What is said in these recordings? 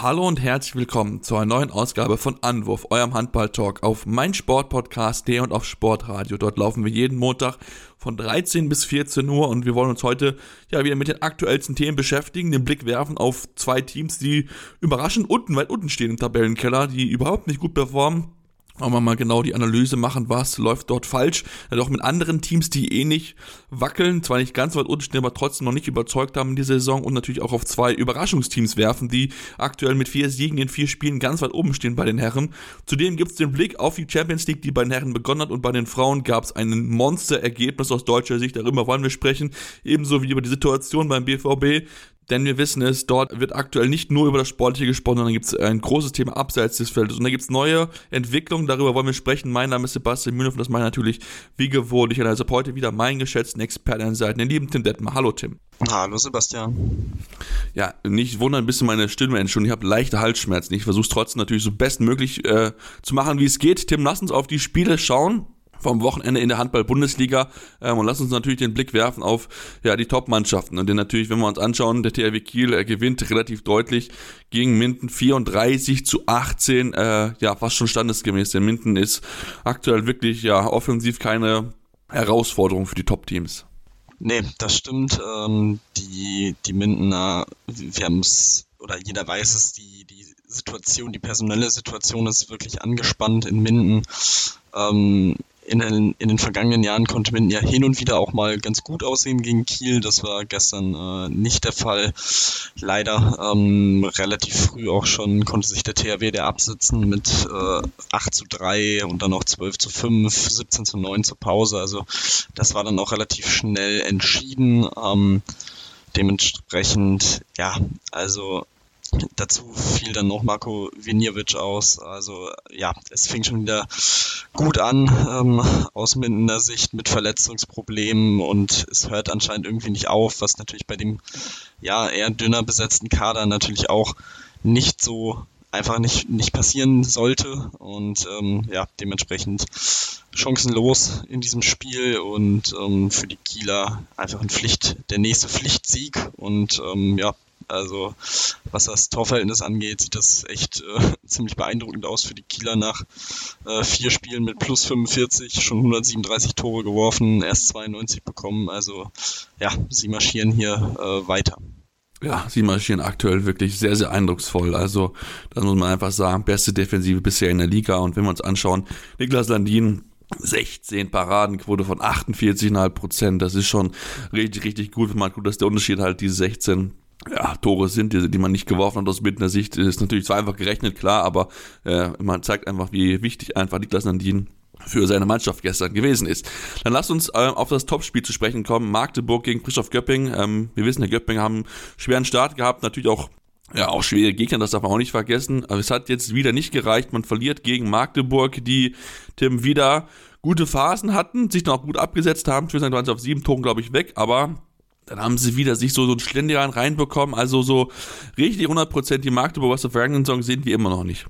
Hallo und herzlich willkommen zu einer neuen Ausgabe von Anwurf, eurem Handball-Talk auf meinsportpodcast.de und auf Sportradio. Dort laufen wir jeden Montag von 13 bis 14 Uhr und wir wollen uns heute ja wieder mit den aktuellsten Themen beschäftigen, den Blick werfen auf zwei Teams, die überraschend unten, weit unten stehen im Tabellenkeller, die überhaupt nicht gut performen wir mal genau die Analyse machen, was läuft dort falsch. Ja, doch mit anderen Teams, die ähnlich wackeln, zwar nicht ganz weit unten stehen, aber trotzdem noch nicht überzeugt haben in dieser Saison und natürlich auch auf zwei Überraschungsteams werfen, die aktuell mit vier Siegen in vier Spielen ganz weit oben stehen bei den Herren. Zudem gibt es den Blick auf die Champions League, die bei den Herren begonnen hat und bei den Frauen gab es ein Monster-Ergebnis aus deutscher Sicht, darüber wollen wir sprechen, ebenso wie über die Situation beim BVB, denn wir wissen es, dort wird aktuell nicht nur über das Sportliche gesprochen, sondern gibt es ein großes Thema abseits des Feldes. Und da gibt es neue Entwicklungen, darüber wollen wir sprechen. Mein Name ist Sebastian Mühlenhoff und das meine natürlich wie gewohnt. Ich also heute wieder meinen geschätzten Experten an Seiten, den lieben Tim Detmer. Hallo Tim. Hallo Sebastian. Ja, nicht wundern, ein bisschen meine Stimme entschuldigen. Ich habe leichte Halsschmerzen. Ich versuche es trotzdem natürlich so bestmöglich äh, zu machen, wie es geht. Tim, lass uns auf die Spiele schauen vom Wochenende in der Handball-Bundesliga ähm, und lass uns natürlich den Blick werfen auf ja, die Top-Mannschaften. Und denn natürlich, wenn wir uns anschauen, der THW Kiel äh, gewinnt relativ deutlich gegen Minden 34 zu 18, äh, ja, fast schon standesgemäß. Denn Minden ist aktuell wirklich ja offensiv keine Herausforderung für die Top-Teams. Nee, das stimmt. Ähm, die, die Mindener, wir haben es, oder jeder weiß es, die, die Situation, die personelle Situation ist wirklich angespannt in Minden. Ähm, in den, in den vergangenen Jahren konnte man ja hin und wieder auch mal ganz gut aussehen gegen Kiel. Das war gestern äh, nicht der Fall. Leider ähm, relativ früh auch schon konnte sich der THW der absitzen mit äh, 8 zu 3 und dann noch 12 zu 5, 17 zu 9 zur Pause. Also das war dann auch relativ schnell entschieden. Ähm, dementsprechend, ja, also Dazu fiel dann noch Marco Vinjevic aus. Also ja, es fing schon wieder gut an ähm, aus Mindener Sicht mit Verletzungsproblemen und es hört anscheinend irgendwie nicht auf, was natürlich bei dem ja eher dünner besetzten Kader natürlich auch nicht so einfach nicht, nicht passieren sollte und ähm, ja, dementsprechend chancenlos in diesem Spiel und ähm, für die Kieler einfach ein Pflicht, der nächste Pflichtsieg und ähm, ja, also was das Torverhältnis angeht, sieht das echt äh, ziemlich beeindruckend aus für die Kieler nach äh, vier Spielen mit plus 45, schon 137 Tore geworfen, erst 92 bekommen. Also ja, sie marschieren hier äh, weiter. Ja, sie marschieren aktuell wirklich sehr, sehr eindrucksvoll. Also, das muss man einfach sagen, beste Defensive bisher in der Liga. Und wenn wir uns anschauen, Niklas Landin 16 Paradenquote von 48,5 Prozent. Das ist schon richtig, richtig gut, man guckt, dass der Unterschied halt diese 16 ja, Tore sind, die, die man nicht geworfen hat aus Mittener Sicht, ist natürlich zwar einfach gerechnet, klar, aber äh, man zeigt einfach, wie wichtig einfach Niklas Nandin für seine Mannschaft gestern gewesen ist. Dann lasst uns äh, auf das Topspiel zu sprechen kommen. Magdeburg gegen Christoph Göpping. Ähm, wir wissen, der Göpping haben einen schweren Start gehabt, natürlich auch ja, auch schwere Gegner, das darf man auch nicht vergessen. Aber es hat jetzt wieder nicht gereicht. Man verliert gegen Magdeburg, die Tim wieder gute Phasen hatten, sich auch gut abgesetzt haben. Waren sie auf sieben Toren, glaube ich, weg, aber dann haben sie wieder sich so, so ein Schlendrian reinbekommen. Also so richtig 100% die Magdeburg aus der vergangenen Saison sind wir immer noch nicht.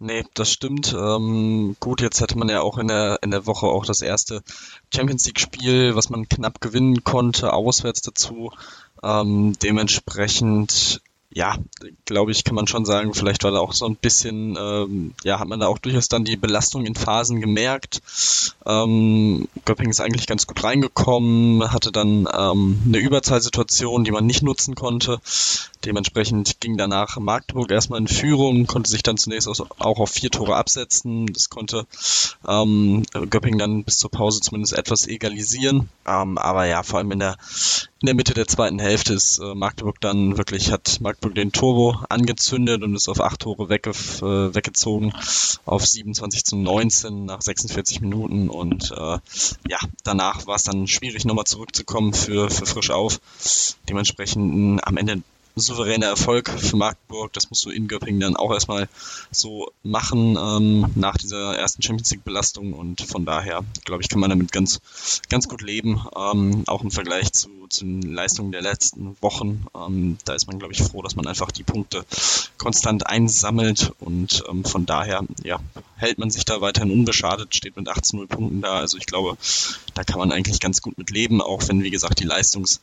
Nee, das stimmt. Ähm, gut, jetzt hätte man ja auch in der, in der Woche auch das erste Champions League-Spiel, was man knapp gewinnen konnte, auswärts dazu. Ähm, dementsprechend ja, glaube ich, kann man schon sagen, vielleicht war da auch so ein bisschen, ähm, ja, hat man da auch durchaus dann die Belastung in Phasen gemerkt. Ähm, Göpping ist eigentlich ganz gut reingekommen, hatte dann ähm, eine Überzahlsituation, die man nicht nutzen konnte. Dementsprechend ging danach Magdeburg erstmal in Führung, konnte sich dann zunächst auch auf vier Tore absetzen. Das konnte ähm, Göpping dann bis zur Pause zumindest etwas egalisieren. Ähm, aber ja, vor allem in der in der Mitte der zweiten Hälfte ist äh, Magdeburg dann wirklich, hat Magdeburg den Turbo angezündet und ist auf acht Tore wegge äh, weggezogen auf 27 zu 19 nach 46 Minuten und äh, ja, danach war es dann schwierig nochmal zurückzukommen für, für frisch auf. Dementsprechend am Ende souveräner Erfolg für Magdeburg. Das musst du in Göppingen dann auch erstmal so machen ähm, nach dieser ersten Champions League Belastung und von daher glaube ich kann man damit ganz ganz gut leben. Ähm, auch im Vergleich zu, zu den Leistungen der letzten Wochen. Ähm, da ist man glaube ich froh, dass man einfach die Punkte konstant einsammelt und ähm, von daher ja hält man sich da weiterhin unbeschadet, steht mit 18 Punkten da. Also ich glaube, da kann man eigentlich ganz gut mit leben, auch wenn wie gesagt die Leistungs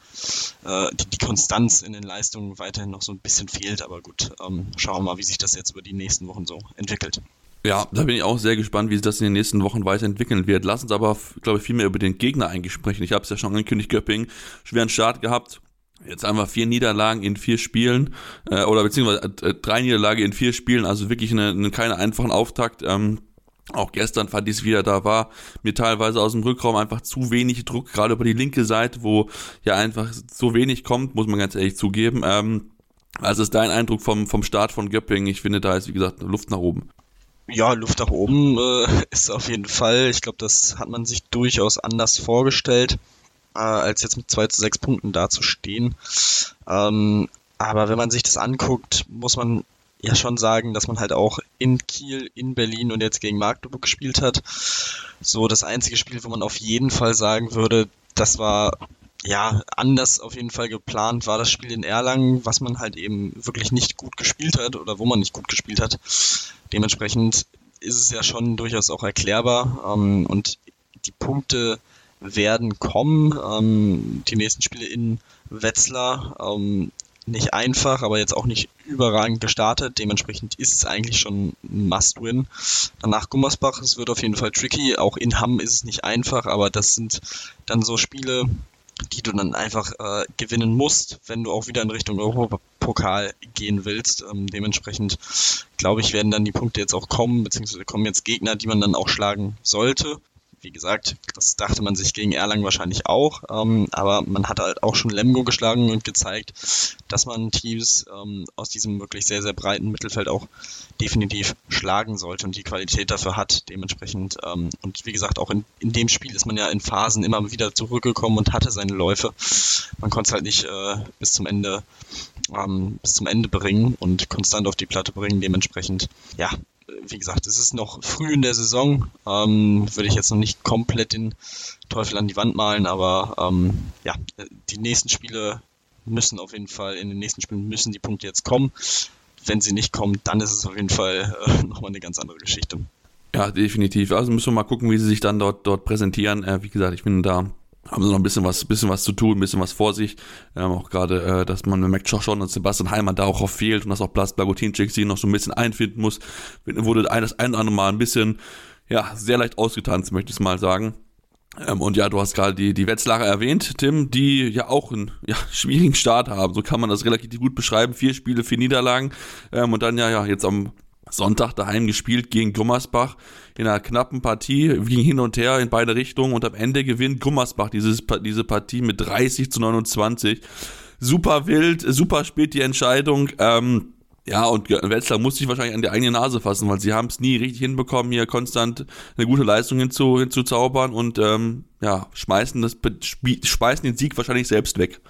äh, die, die Konstanz in den Leistungen weiterhin noch so ein bisschen fehlt. Aber gut, ähm, schauen wir mal, wie sich das jetzt über die nächsten Wochen so entwickelt. Ja, da bin ich auch sehr gespannt, wie sich das in den nächsten Wochen weiterentwickeln wird. Lass uns aber, glaube ich, viel mehr über den Gegner eigentlich sprechen. Ich habe es ja schon angekündigt, Göpping, schweren Start gehabt. Jetzt einfach vier Niederlagen in vier Spielen, äh, oder beziehungsweise äh, drei Niederlage in vier Spielen, also wirklich eine, eine keine einfachen Auftakt. Ähm, auch gestern fand ich es wieder, da war mir teilweise aus dem Rückraum einfach zu wenig Druck, gerade über die linke Seite, wo ja einfach so wenig kommt, muss man ganz ehrlich zugeben. Ähm, also ist dein Eindruck vom, vom Start von Göppingen? Ich finde, da ist, wie gesagt, Luft nach oben. Ja, Luft nach oben äh, ist auf jeden Fall. Ich glaube, das hat man sich durchaus anders vorgestellt, äh, als jetzt mit 2 zu 6 Punkten dazustehen. Ähm, aber wenn man sich das anguckt, muss man ja schon sagen, dass man halt auch in Kiel, in Berlin und jetzt gegen Magdeburg gespielt hat. So das einzige Spiel, wo man auf jeden Fall sagen würde, das war ja anders auf jeden Fall geplant, war das Spiel in Erlangen, was man halt eben wirklich nicht gut gespielt hat oder wo man nicht gut gespielt hat. Dementsprechend ist es ja schon durchaus auch erklärbar ähm, und die Punkte werden kommen. Ähm, die nächsten Spiele in Wetzlar. Ähm, nicht einfach, aber jetzt auch nicht überragend gestartet. Dementsprechend ist es eigentlich schon ein Must-Win. Danach Gummersbach, es wird auf jeden Fall tricky. Auch in Hamm ist es nicht einfach, aber das sind dann so Spiele, die du dann einfach äh, gewinnen musst, wenn du auch wieder in Richtung Europapokal gehen willst. Ähm, dementsprechend glaube ich, werden dann die Punkte jetzt auch kommen, beziehungsweise kommen jetzt Gegner, die man dann auch schlagen sollte wie gesagt, das dachte man sich gegen Erlangen wahrscheinlich auch, ähm, aber man hat halt auch schon Lemgo geschlagen und gezeigt, dass man Teams ähm, aus diesem wirklich sehr, sehr breiten Mittelfeld auch definitiv schlagen sollte und die Qualität dafür hat, dementsprechend. Ähm, und wie gesagt, auch in, in dem Spiel ist man ja in Phasen immer wieder zurückgekommen und hatte seine Läufe. Man konnte es halt nicht äh, bis zum Ende ähm, bis zum Ende bringen und konstant auf die Platte bringen. Dementsprechend, ja, wie gesagt, es ist noch früh in der Saison. Ähm, würde ich jetzt noch nicht komplett den Teufel an die Wand malen, aber ähm, ja, die nächsten Spiele müssen auf jeden Fall, in den nächsten Spielen müssen die Punkte jetzt kommen. Wenn sie nicht kommen, dann ist es auf jeden Fall äh, nochmal eine ganz andere Geschichte. Ja, definitiv. Also müssen wir mal gucken, wie sie sich dann dort, dort präsentieren. Äh, wie gesagt, ich bin da haben sie noch ein bisschen was, bisschen was zu tun, ein bisschen was vor sich. Ähm, auch gerade, äh, dass man merkt schon, dass Sebastian Heimann da auch fehlt und dass auch Blas Blagotinczyk sich noch so ein bisschen einfinden muss. Wurde das ein oder andere Mal ein bisschen, ja, sehr leicht ausgetanzt, möchte ich mal sagen. Ähm, und ja, du hast gerade die, die Wetzlarer erwähnt, Tim, die ja auch einen ja, schwierigen Start haben. So kann man das relativ gut beschreiben. Vier Spiele, vier Niederlagen. Ähm, und dann ja, ja, jetzt am Sonntag daheim gespielt gegen Gummersbach in einer knappen Partie, ging hin und her in beide Richtungen und am Ende gewinnt Gummersbach dieses, diese Partie mit 30 zu 29. Super wild, super spät die Entscheidung. Ähm, ja, und Wetzlar muss sich wahrscheinlich an die eigene Nase fassen, weil sie haben es nie richtig hinbekommen, hier konstant eine gute Leistung hinzu, hinzuzaubern und ähm, ja, schmeißen, das, schmeißen den Sieg wahrscheinlich selbst weg.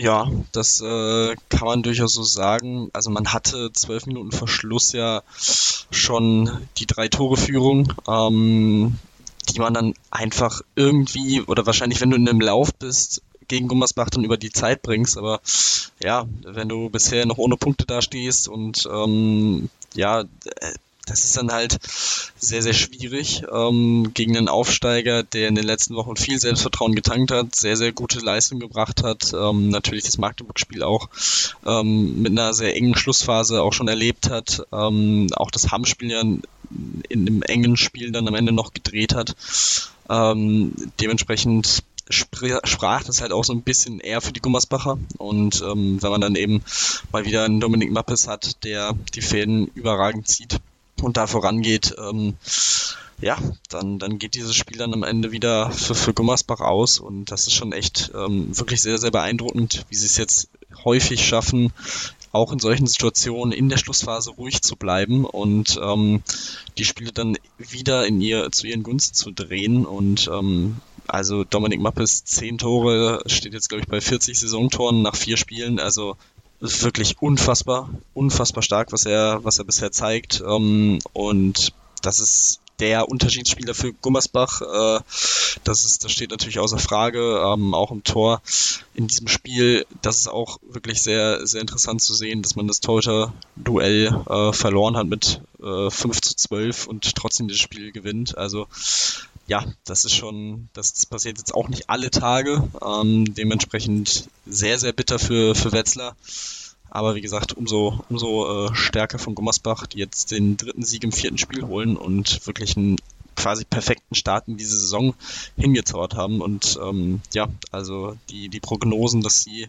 Ja, das äh, kann man durchaus so sagen. Also man hatte zwölf Minuten vor Schluss ja schon die drei Tore Führung, ähm, die man dann einfach irgendwie oder wahrscheinlich, wenn du in einem Lauf bist, gegen Gummersbach dann über die Zeit bringst. Aber ja, wenn du bisher noch ohne Punkte dastehst und ähm, ja, das ist dann halt sehr, sehr schwierig ähm, gegen einen Aufsteiger, der in den letzten Wochen viel Selbstvertrauen getankt hat, sehr, sehr gute Leistung gebracht hat, ähm, natürlich das Magdeburg-Spiel auch ähm, mit einer sehr engen Schlussphase auch schon erlebt hat, ähm, auch das Hamm-Spiel ja in, in einem engen Spiel dann am Ende noch gedreht hat. Ähm, dementsprechend sprach das halt auch so ein bisschen eher für die Gummersbacher. Und ähm, wenn man dann eben mal wieder einen Dominik Mappes hat, der die Fäden überragend zieht, und da vorangeht, ähm, ja, dann, dann geht dieses Spiel dann am Ende wieder für, für Gummersbach aus und das ist schon echt ähm, wirklich sehr, sehr beeindruckend, wie sie es jetzt häufig schaffen, auch in solchen Situationen in der Schlussphase ruhig zu bleiben und ähm, die Spiele dann wieder in ihr zu ihren Gunsten zu drehen und ähm, also Dominik Mappes zehn Tore steht jetzt glaube ich bei 40 Saisontoren nach vier Spielen, also wirklich unfassbar, unfassbar stark, was er, was er bisher zeigt. Ähm, und das ist der Unterschiedsspieler für Gummersbach. Äh, das, ist, das steht natürlich außer Frage, ähm, auch im Tor in diesem Spiel. Das ist auch wirklich sehr, sehr interessant zu sehen, dass man das Torhüter-Duell äh, verloren hat mit äh, 5 zu 12 und trotzdem das Spiel gewinnt. Also ja, das ist schon, das, das passiert jetzt auch nicht alle Tage. Ähm, dementsprechend sehr, sehr bitter für, für Wetzlar. Aber wie gesagt, umso, umso äh, stärker von Gummersbach, die jetzt den dritten Sieg im vierten Spiel holen und wirklich einen quasi perfekten Start in diese Saison hingezaubert haben. Und ähm, ja, also die, die Prognosen, dass sie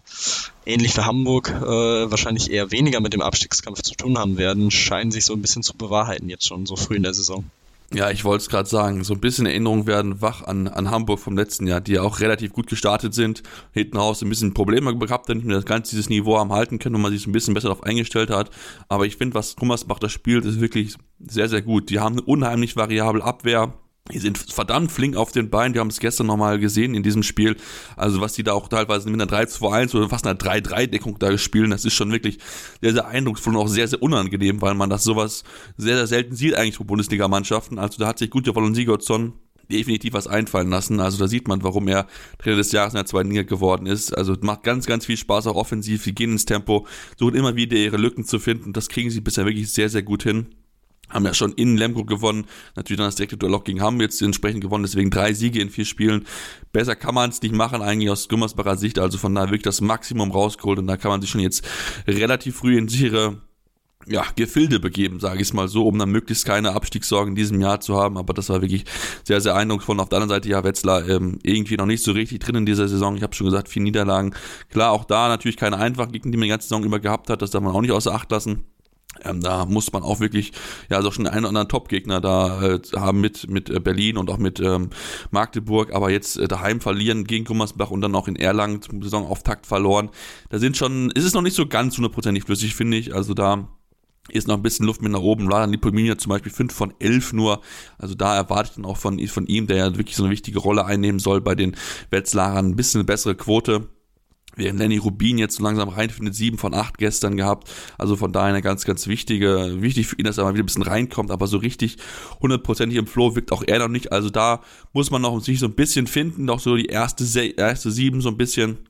ähnlich wie Hamburg äh, wahrscheinlich eher weniger mit dem Abstiegskampf zu tun haben werden, scheinen sich so ein bisschen zu bewahrheiten jetzt schon so früh in der Saison. Ja, ich wollte es gerade sagen, so ein bisschen Erinnerungen werden wach an, an Hamburg vom letzten Jahr, die ja auch relativ gut gestartet sind, hinten raus ein bisschen Probleme gehabt, nicht mehr das ganze dieses Niveau am halten können und man sich ein bisschen besser darauf eingestellt hat. Aber ich finde, was Thomas Bach da spielt, ist wirklich sehr, sehr gut. Die haben eine unheimlich variable Abwehr die sind verdammt flink auf den Beinen. Wir haben es gestern nochmal gesehen in diesem Spiel. Also was die da auch teilweise mit einer 3-2-1 oder fast einer 3-3-Deckung da spielen, das ist schon wirklich sehr, sehr eindrucksvoll und auch sehr, sehr unangenehm, weil man das sowas sehr, sehr selten sieht eigentlich von Bundesligamannschaften. Also da hat sich Gutjahr von Sigurdsson definitiv was einfallen lassen. Also da sieht man, warum er Trainer des Jahres in der zweiten Liga geworden ist. Also macht ganz, ganz viel Spaß auch offensiv. Sie gehen ins Tempo, suchen immer wieder ihre Lücken zu finden. Das kriegen sie bisher wirklich sehr, sehr gut hin haben ja schon in Lemgo gewonnen, natürlich dann das direkte Duell auch gegen Hamm jetzt entsprechend gewonnen, deswegen drei Siege in vier Spielen. Besser kann man es nicht machen, eigentlich aus Gummersbacher Sicht, also von da wirklich das Maximum rausgeholt und da kann man sich schon jetzt relativ früh in sichere ja, Gefilde begeben, sage ich mal so, um dann möglichst keine Abstiegssorgen in diesem Jahr zu haben. Aber das war wirklich sehr, sehr eindrucksvoll. Auf der anderen Seite, ja, Wetzlar ähm, irgendwie noch nicht so richtig drin in dieser Saison. Ich habe schon gesagt, vier Niederlagen. Klar, auch da natürlich keine einfachen Gegner, die man die ganze Saison über gehabt hat. Das darf man auch nicht außer Acht lassen. Ähm, da muss man auch wirklich, ja, also schon einen oder anderen Top-Gegner da äh, haben mit, mit äh, Berlin und auch mit ähm, Magdeburg, aber jetzt äh, daheim verlieren gegen Gummersbach und dann auch in Erlangen zum Saisonauftakt verloren. Da sind schon, ist es noch nicht so ganz hundertprozentig flüssig, finde ich. Also da ist noch ein bisschen Luft mit nach oben. Lada Lipominia zum Beispiel 5 von 11 nur. Also da erwarte ich dann auch von, von ihm, der ja wirklich so eine wichtige Rolle einnehmen soll bei den Wetzlarern, ein bisschen eine bessere Quote. Während Lenny Rubin jetzt so langsam reinfindet, sieben von acht gestern gehabt. Also von daher eine ganz, ganz wichtige, wichtig für ihn, dass er mal wieder ein bisschen reinkommt, aber so richtig hundertprozentig im Flow wirkt auch er noch nicht. Also da muss man noch sich so ein bisschen finden, noch so die erste, erste sieben so ein bisschen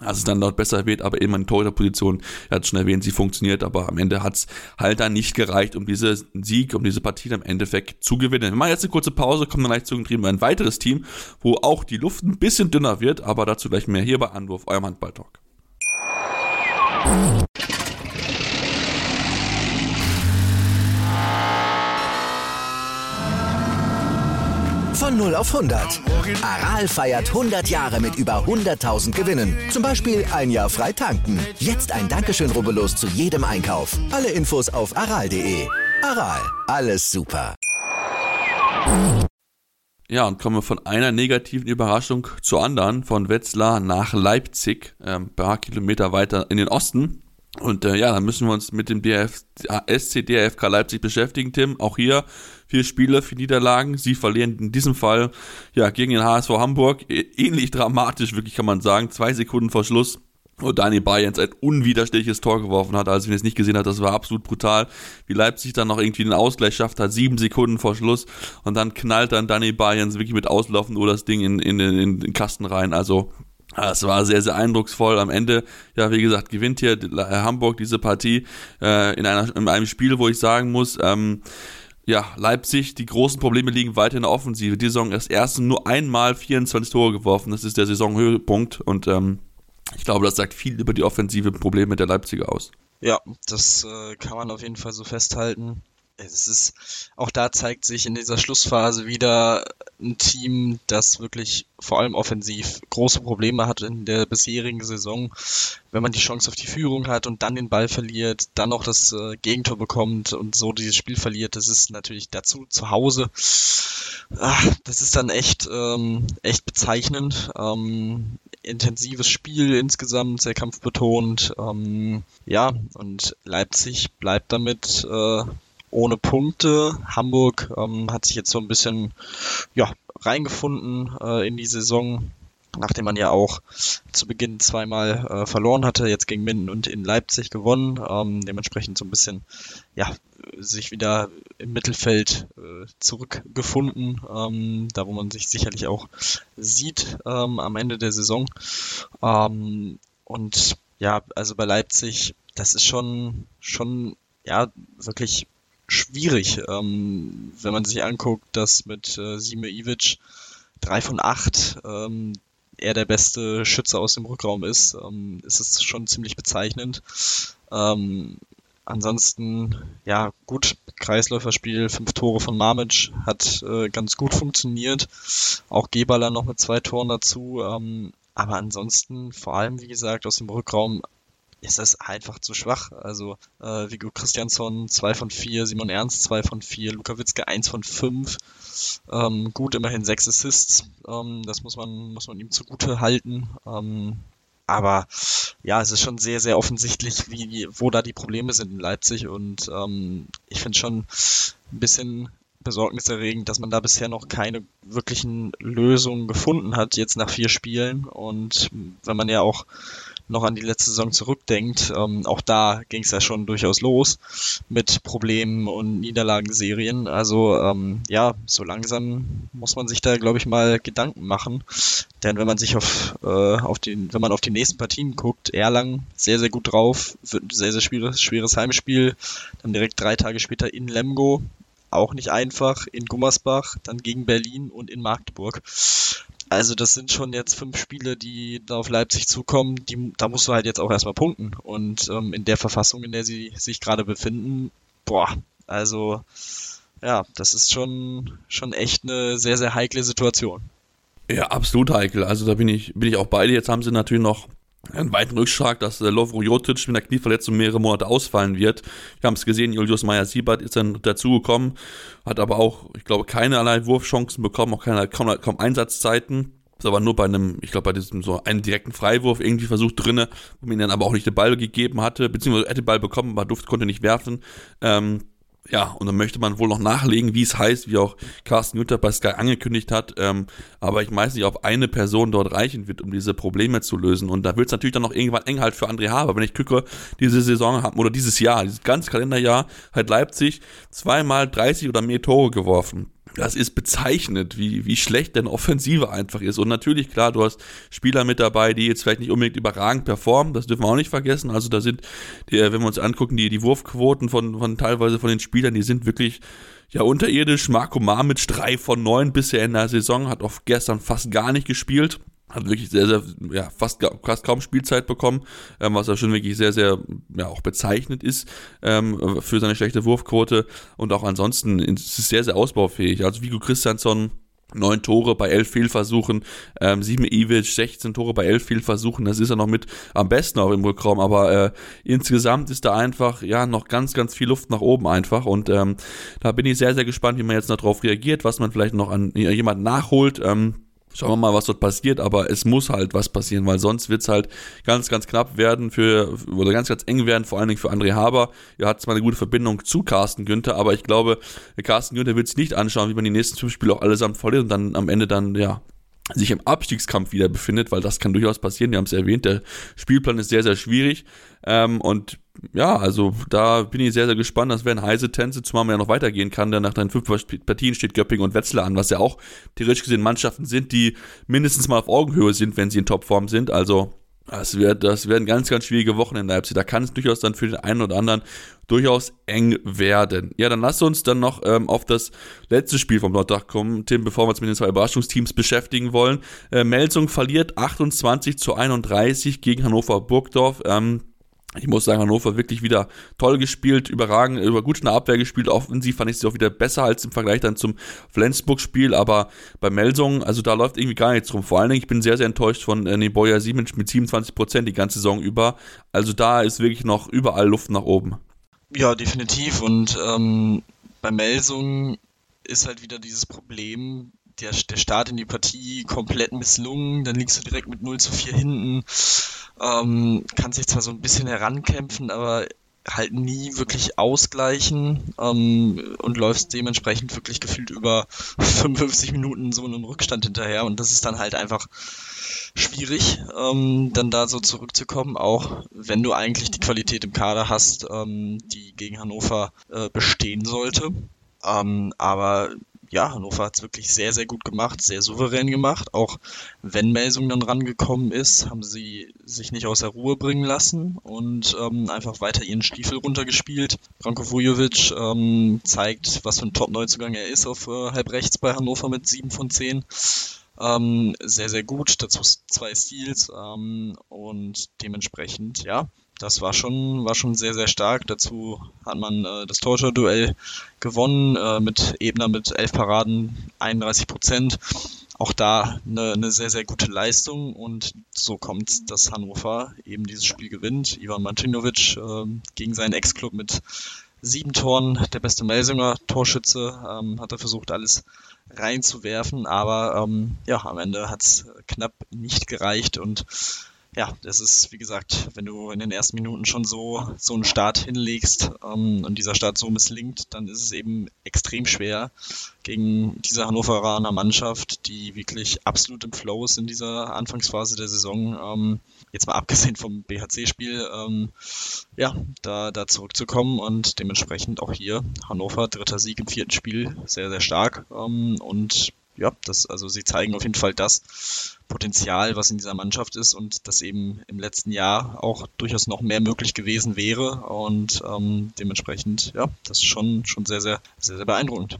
dass es dann dort besser wird, aber immer in Torhüterposition, er hat schon erwähnt, sie funktioniert, aber am Ende hat es halt dann nicht gereicht, um diese Sieg, um diese Partie im Endeffekt zu gewinnen. Wir machen jetzt eine kurze Pause, kommen dann gleich zu ein weiteres Team, wo auch die Luft ein bisschen dünner wird, aber dazu gleich mehr hier bei Anwurf, eurem Handball-Talk. Von 0 auf 100. Aral feiert 100 Jahre mit über 100.000 Gewinnen. Zum Beispiel ein Jahr frei tanken. Jetzt ein Dankeschön, rubbellos zu jedem Einkauf. Alle Infos auf aral.de. Aral, alles super. Ja, und kommen wir von einer negativen Überraschung zur anderen, von Wetzlar nach Leipzig, ein paar Kilometer weiter in den Osten. Und äh, ja, dann müssen wir uns mit dem DRF, SC DRFK Leipzig beschäftigen, Tim. Auch hier vier Spiele, vier Niederlagen. Sie verlieren in diesem Fall ja gegen den HSV Hamburg. Ähnlich dramatisch, wirklich kann man sagen. Zwei Sekunden vor Schluss. Und Dani Bayerns ein unwiderstehliches Tor geworfen hat. Also, wenn ihr es nicht gesehen habt, das war absolut brutal. Wie Leipzig dann noch irgendwie den Ausgleich schafft, hat sieben Sekunden vor Schluss. Und dann knallt dann Dani Bayerns wirklich mit Auslaufen oder das Ding in, in, in, in den Kasten rein. Also, es war sehr, sehr eindrucksvoll. Am Ende, ja, wie gesagt, gewinnt hier Hamburg diese Partie äh, in, einer, in einem Spiel, wo ich sagen muss, ähm, ja, Leipzig, die großen Probleme liegen weiter in der Offensive. Die Saison das erste nur einmal 24 Tore geworfen. Das ist der Saisonhöhepunkt und ähm, ich glaube, das sagt viel über die offensive Probleme der Leipziger aus. Ja, das äh, kann man auf jeden Fall so festhalten es ist, auch da zeigt sich in dieser Schlussphase wieder ein Team, das wirklich vor allem offensiv große Probleme hat in der bisherigen Saison. Wenn man die Chance auf die Führung hat und dann den Ball verliert, dann noch das äh, Gegentor bekommt und so dieses Spiel verliert, das ist natürlich dazu zu Hause. Ach, das ist dann echt, ähm, echt bezeichnend. Ähm, intensives Spiel insgesamt, sehr kampfbetont. Ähm, ja, und Leipzig bleibt damit äh, ohne Punkte. Hamburg ähm, hat sich jetzt so ein bisschen ja, reingefunden äh, in die Saison. nachdem man ja auch zu Beginn zweimal äh, verloren hatte, jetzt gegen Minden und in Leipzig gewonnen, ähm, dementsprechend so ein bisschen, ja, sich wieder im Mittelfeld äh, zurückgefunden, ähm, da wo man sich sicherlich auch sieht ähm, am Ende der Saison. Ähm, und ja, also bei Leipzig, das ist schon, schon, ja, wirklich schwierig, ähm, wenn man sich anguckt, dass mit äh, Sime Ivic drei von acht ähm, er der beste Schütze aus dem Rückraum ist, ähm, ist es schon ziemlich bezeichnend. Ähm, ansonsten, ja, gut, Kreisläuferspiel, fünf Tore von Mamic hat äh, ganz gut funktioniert. Auch Geballer noch mit zwei Toren dazu. Ähm, aber ansonsten, vor allem, wie gesagt, aus dem Rückraum ist es einfach zu schwach. Also äh, Vigo Christiansson 2 von 4, Simon Ernst 2 von 4, Luka Witzke 1 von 5. Ähm, gut, immerhin 6 Assists. Ähm, das muss man, muss man ihm zugute halten. Ähm, aber ja, es ist schon sehr, sehr offensichtlich, wie, wo da die Probleme sind in Leipzig. Und ähm, ich finde schon ein bisschen besorgniserregend, dass man da bisher noch keine wirklichen Lösungen gefunden hat, jetzt nach vier Spielen. Und wenn man ja auch noch an die letzte Saison zurückdenkt, ähm, auch da ging es ja schon durchaus los mit Problemen und Niederlagenserien. Also ähm, ja, so langsam muss man sich da, glaube ich, mal Gedanken machen. Denn wenn man sich auf, äh, auf den, wenn man auf die nächsten Partien guckt, Erlangen sehr, sehr gut drauf, wird ein sehr, sehr schweres, schweres Heimspiel. Dann direkt drei Tage später in Lemgo, auch nicht einfach, in Gummersbach, dann gegen Berlin und in Magdeburg. Also das sind schon jetzt fünf Spiele, die auf Leipzig zukommen. Die, da musst du halt jetzt auch erstmal punkten. Und ähm, in der Verfassung, in der sie sich gerade befinden, boah, also ja, das ist schon, schon echt eine sehr, sehr heikle Situation. Ja, absolut heikel. Also da bin ich, bin ich auch beide. Jetzt haben sie natürlich noch einen weiten Rückschlag, dass äh, Lovro Jotic mit einer Knieverletzung mehrere Monate ausfallen wird. Wir haben es gesehen, Julius Meyer-Siebert ist dann dazugekommen, hat aber auch, ich glaube, keinerlei Wurfchancen bekommen, auch keine, kaum, kaum Einsatzzeiten. Ist aber nur bei einem, ich glaube, bei diesem so einen direkten Freiwurf irgendwie versucht drinne, wo man ihn dann aber auch nicht den Ball gegeben hatte, beziehungsweise hätte den Ball bekommen, aber Duft konnte nicht werfen. Ähm, ja, und dann möchte man wohl noch nachlegen, wie es heißt, wie auch Carsten Günther bei Sky angekündigt hat. Ähm, aber ich weiß nicht, ob eine Person dort reichen wird, um diese Probleme zu lösen. Und da wird es natürlich dann noch irgendwann eng halt für André Haber. Wenn ich gucke, diese Saison haben, oder dieses Jahr, dieses ganze Kalenderjahr, hat Leipzig zweimal 30 oder mehr Tore geworfen das ist bezeichnet, wie, wie schlecht denn Offensive einfach ist. Und natürlich, klar, du hast Spieler mit dabei, die jetzt vielleicht nicht unbedingt überragend performen, das dürfen wir auch nicht vergessen. Also da sind, die, wenn wir uns angucken, die, die Wurfquoten von, von teilweise von den Spielern, die sind wirklich ja unterirdisch. Marco Marmitsch 3 von 9 bisher in der Saison, hat auch gestern fast gar nicht gespielt hat wirklich sehr, sehr, ja, fast, fast kaum Spielzeit bekommen, ähm, was ja schon wirklich sehr, sehr, ja, auch bezeichnet ist ähm, für seine schlechte Wurfquote. Und auch ansonsten ist es sehr, sehr ausbaufähig. Also Vigo Christiansson, neun Tore bei elf Fehlversuchen, ähm, sieben Ivic, 16 Tore bei elf Fehlversuchen, das ist ja noch mit am besten auch im Rückraum, aber äh, insgesamt ist da einfach, ja, noch ganz, ganz viel Luft nach oben einfach. Und ähm, da bin ich sehr, sehr gespannt, wie man jetzt darauf reagiert, was man vielleicht noch an jemanden nachholt, ähm, Schauen wir mal, was dort passiert, aber es muss halt was passieren, weil sonst wird es halt ganz, ganz knapp werden für, oder ganz, ganz eng werden, vor allen Dingen für André Haber. Er hat zwar eine gute Verbindung zu Carsten Günther, aber ich glaube, Carsten Günther wird sich nicht anschauen, wie man die nächsten fünf Spiele auch allesamt verliert und dann am Ende dann, ja, sich im Abstiegskampf wieder befindet, weil das kann durchaus passieren. Wir haben es erwähnt, der Spielplan ist sehr, sehr schwierig. Ähm, und ja, also da bin ich sehr, sehr gespannt. Das werden heiße Tänze, zumal man ja noch weitergehen kann. Denn nach den fünf Partien steht Göpping und Wetzlar an, was ja auch theoretisch gesehen Mannschaften sind, die mindestens mal auf Augenhöhe sind, wenn sie in Topform sind. Also das, wird, das werden ganz, ganz schwierige Wochen in Leipzig. Da kann es durchaus dann für den einen oder anderen durchaus eng werden. Ja, dann lass uns dann noch ähm, auf das letzte Spiel vom Sonntag kommen, Tim, bevor wir uns mit den zwei Überraschungsteams beschäftigen wollen. Äh, Melsung verliert 28 zu 31 gegen Hannover Burgdorf. Ähm, ich muss sagen, Hannover wirklich wieder toll gespielt, überragend, über gut in der Abwehr gespielt. Offensiv fand ich sie auch wieder besser als im Vergleich dann zum Flensburg-Spiel. Aber bei Melsung, also da läuft irgendwie gar nichts rum. Vor allen Dingen, ich bin sehr, sehr enttäuscht von äh, Neboja Siemens mit 27 Prozent die ganze Saison über. Also da ist wirklich noch überall Luft nach oben. Ja, definitiv. Und ähm, bei Melsung ist halt wieder dieses Problem, der, der Start in die Partie komplett misslungen, dann liegst du direkt mit 0 zu 4 hinten, ähm, kannst dich zwar so ein bisschen herankämpfen, aber halt nie wirklich ausgleichen ähm, und läufst dementsprechend wirklich gefühlt über 55 Minuten so einem Rückstand hinterher und das ist dann halt einfach schwierig, ähm, dann da so zurückzukommen, auch wenn du eigentlich die Qualität im Kader hast, ähm, die gegen Hannover äh, bestehen sollte. Ähm, aber ja, Hannover hat es wirklich sehr, sehr gut gemacht, sehr souverän gemacht. Auch wenn Melsung dann rangekommen ist, haben sie sich nicht aus der Ruhe bringen lassen und ähm, einfach weiter ihren Stiefel runtergespielt. Branko Vujovic ähm, zeigt, was für ein Top-Neuzugang er ist auf äh, halb rechts bei Hannover mit 7 von 10. Ähm, sehr, sehr gut. Dazu zwei Steals ähm, und dementsprechend, ja, das war schon, war schon sehr, sehr stark. Dazu hat man äh, das Torture-Duell gewonnen äh, mit Ebner mit elf Paraden, 31 Prozent. Auch da eine, eine sehr, sehr gute Leistung und so kommt, dass Hannover eben dieses Spiel gewinnt. Ivan Martinovic äh, gegen seinen Ex-Club mit sieben Toren, der beste Melsinger Torschütze, ähm, hat er versucht, alles reinzuwerfen, aber ähm, ja, am Ende hat es knapp nicht gereicht und ja, das ist, wie gesagt, wenn du in den ersten Minuten schon so, so einen Start hinlegst ähm, und dieser Start so misslingt, dann ist es eben extrem schwer gegen diese Hannoveraner Mannschaft, die wirklich absolut im Flow ist in dieser Anfangsphase der Saison, ähm, jetzt mal abgesehen vom BHC-Spiel, ähm, ja, da, da zurückzukommen und dementsprechend auch hier Hannover, dritter Sieg im vierten Spiel, sehr, sehr stark. Ähm, und ja, das, also sie zeigen auf jeden Fall das Potenzial, was in dieser Mannschaft ist und das eben im letzten Jahr auch durchaus noch mehr möglich gewesen wäre. Und ähm, dementsprechend, ja, das ist schon, schon sehr, sehr, sehr, sehr beeindruckend.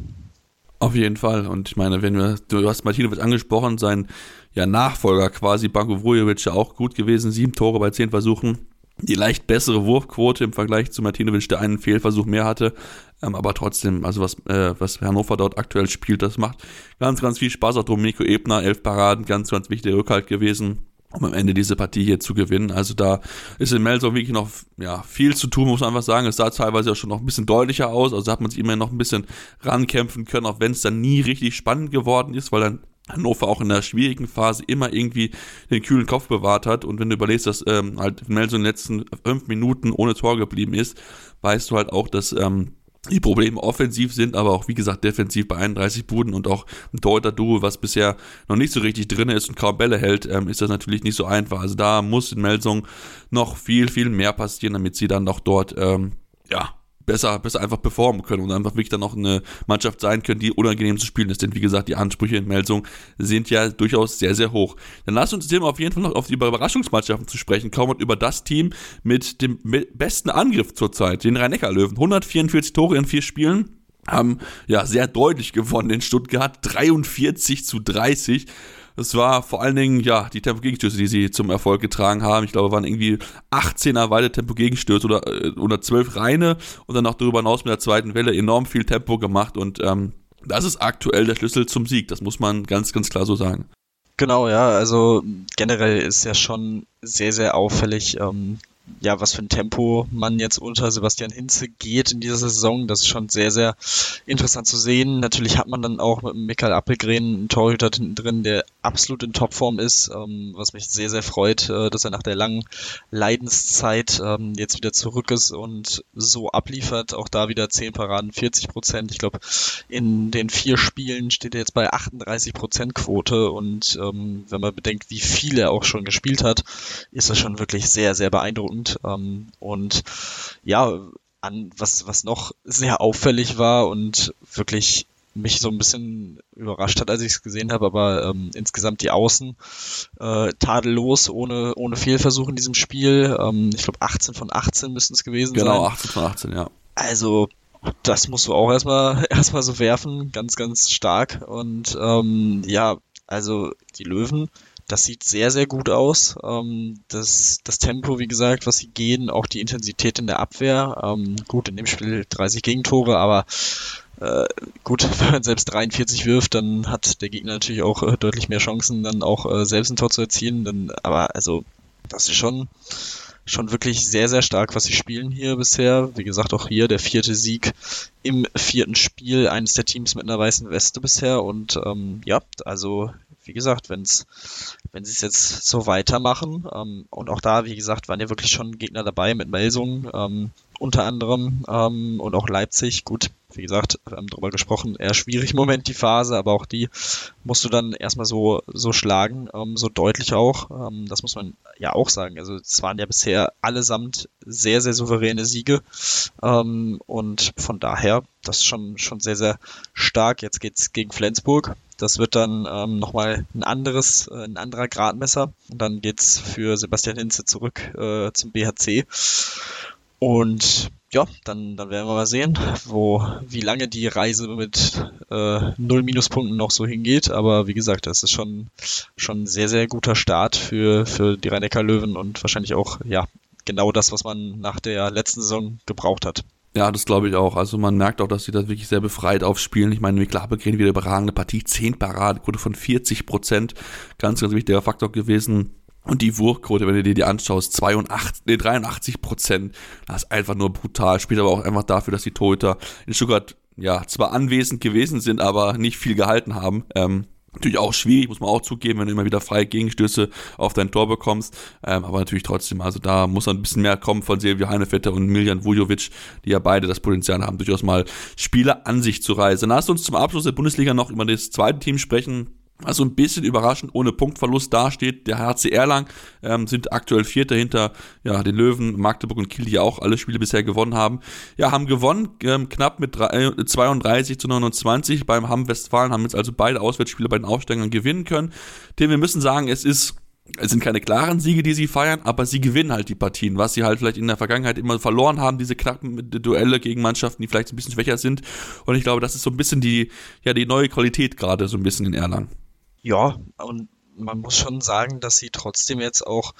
Auf jeden Fall. Und ich meine, wenn wir, du hast Martinovic angesprochen, sein ja, Nachfolger quasi, Banko Vujovic, ja auch gut gewesen, sieben Tore bei zehn Versuchen die leicht bessere Wurfquote im Vergleich zu Martinovic, der einen Fehlversuch mehr hatte. Ähm, aber trotzdem, also was, äh, was Hannover dort aktuell spielt, das macht ganz, ganz viel Spaß. Auch Domenico Ebner, elf Paraden, ganz, ganz wichtiger Rückhalt gewesen um am Ende diese Partie hier zu gewinnen. Also da ist in Melsung wirklich noch ja, viel zu tun, muss man einfach sagen. Es sah teilweise auch schon noch ein bisschen deutlicher aus. Also hat man sich immer noch ein bisschen rankämpfen können, auch wenn es dann nie richtig spannend geworden ist, weil dann Hannover auch in der schwierigen Phase immer irgendwie den kühlen Kopf bewahrt hat. Und wenn du überlegst, dass ähm, halt Nelson in den letzten fünf Minuten ohne Tor geblieben ist, weißt du halt auch, dass ähm, die Probleme offensiv sind, aber auch wie gesagt defensiv bei 31 Buden und auch ein Torhüter-Duo, was bisher noch nicht so richtig drin ist und kaum Bälle hält, ähm, ist das natürlich nicht so einfach. Also da muss in Melsung noch viel, viel mehr passieren, damit sie dann auch dort ähm, ja, besser, besser einfach performen können und einfach wirklich dann noch eine Mannschaft sein können, die unangenehm zu spielen ist. Denn wie gesagt, die Ansprüche in Melsung sind ja durchaus sehr, sehr hoch. Dann lass uns jetzt auf jeden Fall noch auf die Überraschungsmannschaften zu sprechen kommen und über das Team mit dem besten Angriff zurzeit, den Rhein-Neckar-Löwen. 144 Tore in vier Spielen haben ja sehr deutlich gewonnen in Stuttgart, 43 zu 30. Es war vor allen Dingen, ja, die Tempo-Gegenstöße, die sie zum Erfolg getragen haben. Ich glaube, waren irgendwie 18er weite Tempo-Gegenstöße oder, äh, oder 12 reine und dann noch darüber hinaus mit der zweiten Welle enorm viel Tempo gemacht und ähm, das ist aktuell der Schlüssel zum Sieg. Das muss man ganz, ganz klar so sagen. Genau, ja, also generell ist ja schon sehr, sehr auffällig, ähm, ja, was für ein Tempo man jetzt unter Sebastian Hinze geht in dieser Saison. Das ist schon sehr, sehr interessant zu sehen. Natürlich hat man dann auch mit Michael Appelgren einen Torhüter hinten drin, der absolut in Topform ist, ähm, was mich sehr, sehr freut, äh, dass er nach der langen Leidenszeit ähm, jetzt wieder zurück ist und so abliefert. Auch da wieder 10 Paraden, 40 Prozent. Ich glaube, in den vier Spielen steht er jetzt bei 38 Prozent Quote und ähm, wenn man bedenkt, wie viel er auch schon gespielt hat, ist das schon wirklich sehr, sehr beeindruckend. Ähm, und ja, an, was, was noch sehr auffällig war und wirklich mich so ein bisschen überrascht hat, als ich es gesehen habe, aber ähm, insgesamt die Außen äh, tadellos, ohne, ohne Fehlversuch in diesem Spiel. Ähm, ich glaube 18 von 18 müssten es gewesen genau, sein. Genau, 18 von 18, ja. Also das musst du auch erstmal erstmal so werfen, ganz, ganz stark. Und ähm, ja, also die Löwen das sieht sehr, sehr gut aus. Ähm, das, das Tempo, wie gesagt, was sie gehen, auch die Intensität in der Abwehr. Ähm, gut, in dem Spiel 30 Gegentore, aber äh, gut, wenn man selbst 43 wirft, dann hat der Gegner natürlich auch äh, deutlich mehr Chancen, dann auch äh, selbst ein Tor zu erzielen. Dann, aber also, das ist schon, schon wirklich sehr, sehr stark, was sie spielen hier bisher. Wie gesagt, auch hier der vierte Sieg im vierten Spiel eines der Teams mit einer weißen Weste bisher. Und ähm, ja, also wie gesagt, wenn's, wenn sie es jetzt so weitermachen, ähm, und auch da, wie gesagt, waren ja wirklich schon Gegner dabei mit Melsungen, ähm, unter anderem ähm, und auch Leipzig. Gut, wie gesagt, wir haben darüber gesprochen, eher schwierig im Moment die Phase, aber auch die musst du dann erstmal so, so schlagen, ähm, so deutlich auch. Ähm, das muss man ja auch sagen. Also es waren ja bisher allesamt sehr, sehr souveräne Siege. Ähm, und von daher, das ist schon, schon sehr, sehr stark. Jetzt geht's gegen Flensburg. Das wird dann ähm, nochmal ein anderes, äh, ein anderer Gradmesser. Und dann geht's für Sebastian Hinze zurück äh, zum BHC. Und ja, dann, dann werden wir mal sehen, wo, wie lange die Reise mit äh, null Minuspunkten noch so hingeht. Aber wie gesagt, das ist schon, schon ein sehr, sehr guter Start für, für die rhein löwen und wahrscheinlich auch, ja, genau das, was man nach der letzten Saison gebraucht hat. Ja, das glaube ich auch. Also man merkt auch, dass sie das wirklich sehr befreit aufspielen. Ich meine, Mikl Appelgren wieder überragende Partie, 10 Paradequote von 40 Prozent. Ganz, ganz wichtiger Faktor gewesen. Und die Wurfquote, wenn du dir die anschaust, 82, nee, 83 Prozent, das ist einfach nur brutal. Spielt aber auch einfach dafür, dass die Torhüter in Stuttgart ja zwar anwesend gewesen sind, aber nicht viel gehalten haben. Ähm, natürlich auch schwierig, muss man auch zugeben, wenn du immer wieder freie Gegenstöße auf dein Tor bekommst. Ähm, aber natürlich trotzdem, also da muss ein bisschen mehr kommen von Silvio Heinevetter und Miljan Vujovic, die ja beide das Potenzial haben, durchaus mal Spieler an sich zu reisen. Du uns zum Abschluss der Bundesliga noch über das zweite Team sprechen also ein bisschen überraschend ohne Punktverlust dasteht. Der HC Erlang ähm, sind aktuell Vierter hinter ja, den Löwen, Magdeburg und Kiel, die auch alle Spiele bisher gewonnen haben. Ja, haben gewonnen, ähm, knapp mit 3, 32 zu 29 beim Hamm Westfalen, haben jetzt also beide Auswärtsspiele bei den Aufsteigern gewinnen können. Denn wir müssen sagen, es ist es sind keine klaren Siege, die sie feiern, aber sie gewinnen halt die Partien, was sie halt vielleicht in der Vergangenheit immer verloren haben, diese knappen Duelle gegen Mannschaften, die vielleicht ein bisschen schwächer sind. Und ich glaube, das ist so ein bisschen die, ja, die neue Qualität gerade so ein bisschen in Erlangen. Ja, und man muss schon sagen, dass sie trotzdem jetzt auch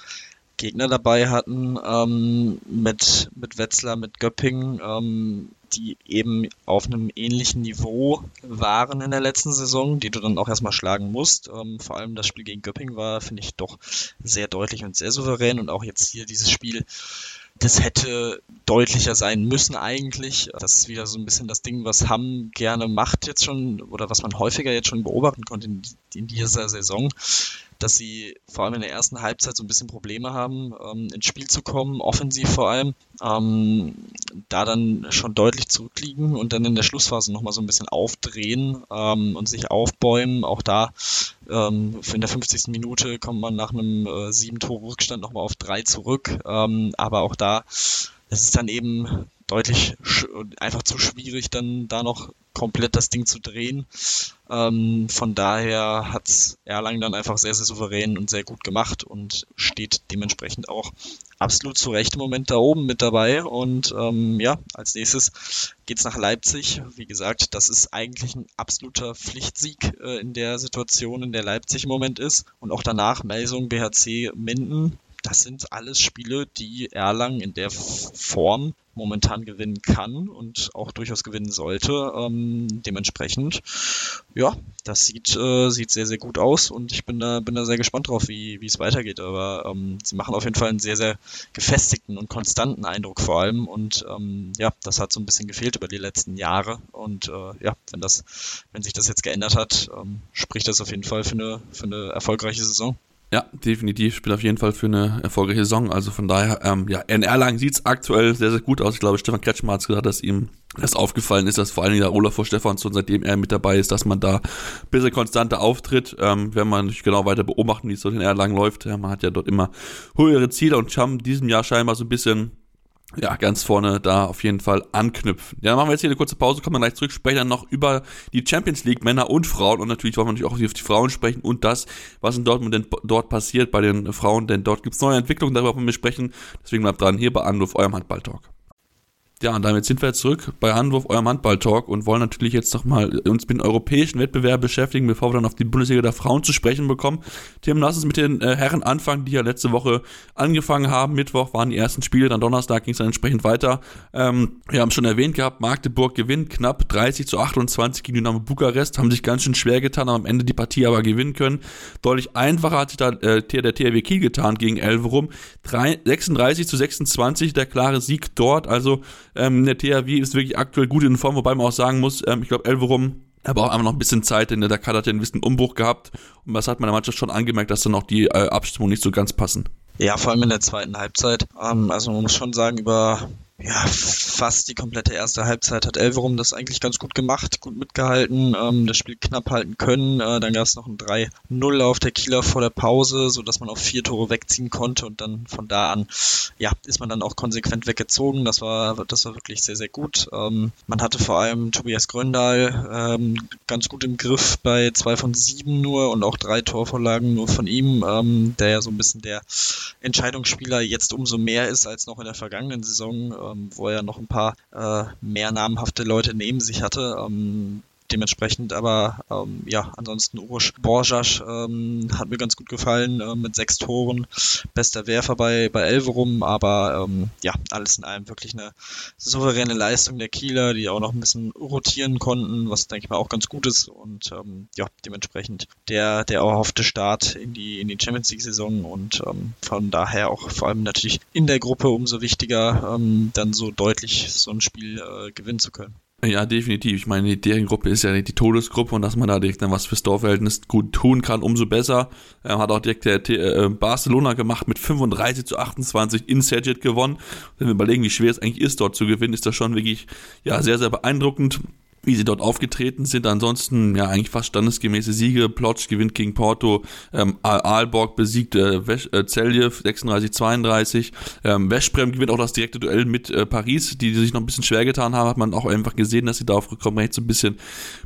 Gegner dabei hatten ähm, mit, mit Wetzlar, mit Göpping, ähm, die eben auf einem ähnlichen Niveau waren in der letzten Saison, die du dann auch erstmal schlagen musst. Ähm, vor allem das Spiel gegen Göpping war, finde ich, doch sehr deutlich und sehr souverän und auch jetzt hier dieses Spiel das hätte deutlicher sein müssen eigentlich. Das ist wieder so ein bisschen das Ding, was Hamm gerne macht jetzt schon oder was man häufiger jetzt schon beobachten konnte in, in dieser Saison dass sie vor allem in der ersten Halbzeit so ein bisschen Probleme haben, ähm, ins Spiel zu kommen, offensiv vor allem, ähm, da dann schon deutlich zurückliegen und dann in der Schlussphase nochmal so ein bisschen aufdrehen ähm, und sich aufbäumen. Auch da ähm, in der 50. Minute kommt man nach einem äh, sieben Tore Rückstand nochmal auf drei zurück, ähm, aber auch da es ist dann eben deutlich einfach zu schwierig, dann da noch komplett das Ding zu drehen. Ähm, von daher hat Erlangen dann einfach sehr, sehr souverän und sehr gut gemacht und steht dementsprechend auch absolut zu Recht im Moment da oben mit dabei. Und ähm, ja, als nächstes geht's nach Leipzig. Wie gesagt, das ist eigentlich ein absoluter Pflichtsieg äh, in der Situation, in der Leipzig im Moment ist. Und auch danach Melsung, BHC, Minden das sind alles Spiele, die Erlangen in der Form momentan gewinnen kann und auch durchaus gewinnen sollte. Ähm, dementsprechend, ja, das sieht, äh, sieht sehr, sehr gut aus und ich bin da, bin da sehr gespannt drauf, wie, es weitergeht. Aber ähm, sie machen auf jeden Fall einen sehr, sehr gefestigten und konstanten Eindruck vor allem. Und ähm, ja, das hat so ein bisschen gefehlt über die letzten Jahre. Und äh, ja, wenn das, wenn sich das jetzt geändert hat, ähm, spricht das auf jeden Fall für eine, für eine erfolgreiche Saison. Ja, definitiv. Spielt auf jeden Fall für eine erfolgreiche Saison. Also von daher, ähm, ja, in Erlangen sieht es aktuell sehr, sehr gut aus. Ich glaube, Stefan Kretschmer hat gesagt, dass ihm das aufgefallen ist, dass vor allen Dingen der Olaf vor Stefansson, seitdem er mit dabei ist, dass man da ein bisschen konstanter auftritt. Ähm, wenn man nicht genau weiter beobachten, wie es so in Erlangen läuft. Ja, man hat ja dort immer höhere Ziele und haben diesem Jahr scheinbar so ein bisschen ja, ganz vorne da auf jeden Fall anknüpfen. Ja, dann machen wir jetzt hier eine kurze Pause, kommen wir gleich zurück, sprechen dann noch über die Champions League, Männer und Frauen und natürlich wollen wir natürlich auch auf die Frauen sprechen und das, was in Dortmund denn dort passiert bei den Frauen, denn dort gibt es neue Entwicklungen, darüber wollen wir sprechen. Deswegen bleibt dran hier bei Anruf, eurem Handball-Talk. Ja, und damit sind wir jetzt zurück bei Anwurf, eurem Handball-Talk und wollen natürlich jetzt nochmal uns mit dem europäischen Wettbewerb beschäftigen, bevor wir dann auf die Bundesliga der Frauen zu sprechen bekommen. Tim, lass uns mit den äh, Herren anfangen, die ja letzte Woche angefangen haben. Mittwoch waren die ersten Spiele, dann Donnerstag ging es dann entsprechend weiter. Ähm, wir haben schon erwähnt gehabt, Magdeburg gewinnt knapp 30 zu 28 gegen Dynamo Bukarest, haben sich ganz schön schwer getan, haben am Ende die Partie aber gewinnen können. Deutlich einfacher hat sich da äh, der THW Kiel getan gegen Elverum. 3, 36 zu 26, der klare Sieg dort, also ähm, der THW ist wirklich aktuell gut in Form, wobei man auch sagen muss, ähm, ich glaube, Elverum aber auch einfach noch ein bisschen Zeit, denn der Kader hat ja einen gewissen Umbruch gehabt. Und was hat man Mannschaft schon angemerkt, dass dann auch die äh, Abstimmung nicht so ganz passen. Ja, vor allem in der zweiten Halbzeit. Ähm, also man muss schon sagen, über ja, fast die komplette erste Halbzeit hat Elverum das eigentlich ganz gut gemacht, gut mitgehalten, ähm, das Spiel knapp halten können. Äh, dann gab es noch ein 3-0 auf der Kieler vor der Pause, so dass man auf vier Tore wegziehen konnte und dann von da an, ja, ist man dann auch konsequent weggezogen. Das war, das war wirklich sehr, sehr gut. Ähm, man hatte vor allem Tobias Gröndal ähm, ganz gut im Griff bei zwei von sieben nur und auch drei Torvorlagen nur von ihm, ähm, der ja so ein bisschen der Entscheidungsspieler jetzt umso mehr ist als noch in der vergangenen Saison ähm, wo er noch ein paar äh, mehr namhafte Leute neben sich hatte. Ähm, dementsprechend aber ähm, ja ansonsten Uroš Borjasch ähm, hat mir ganz gut gefallen äh, mit sechs Toren. Bester Werfer bei bei Elverum aber ähm, ja alles in allem wirklich eine souveräne Leistung der Kieler die auch noch ein bisschen rotieren konnten was denke ich mal auch ganz gut ist. Und ähm, ja dementsprechend der der erhoffte Start in die in die Champions League Saison und ähm, von daher auch vor allem natürlich in der Gruppe umso wichtiger ähm, dann so deutlich so ein Spiel äh, gewinnen zu können ja, definitiv. Ich meine, deren Gruppe ist ja die Todesgruppe und dass man da direkt dann was fürs Dorfverhältnis gut tun kann, umso besser. Er hat auch direkt der äh, Barcelona gemacht mit 35 zu 28 in Sergit gewonnen. Wenn wir überlegen, wie schwer es eigentlich ist, dort zu gewinnen, ist das schon wirklich ja, sehr, sehr beeindruckend wie sie dort aufgetreten sind. Ansonsten ja eigentlich fast standesgemäße Siege. Plotsch gewinnt gegen Porto, ähm, Aalborg besiegt äh, äh, Zeljev 36-32. Ähm, Westbrem gewinnt auch das direkte Duell mit äh, Paris, die, die sich noch ein bisschen schwer getan haben. Hat man auch einfach gesehen, dass sie darauf gekommen recht so ein bisschen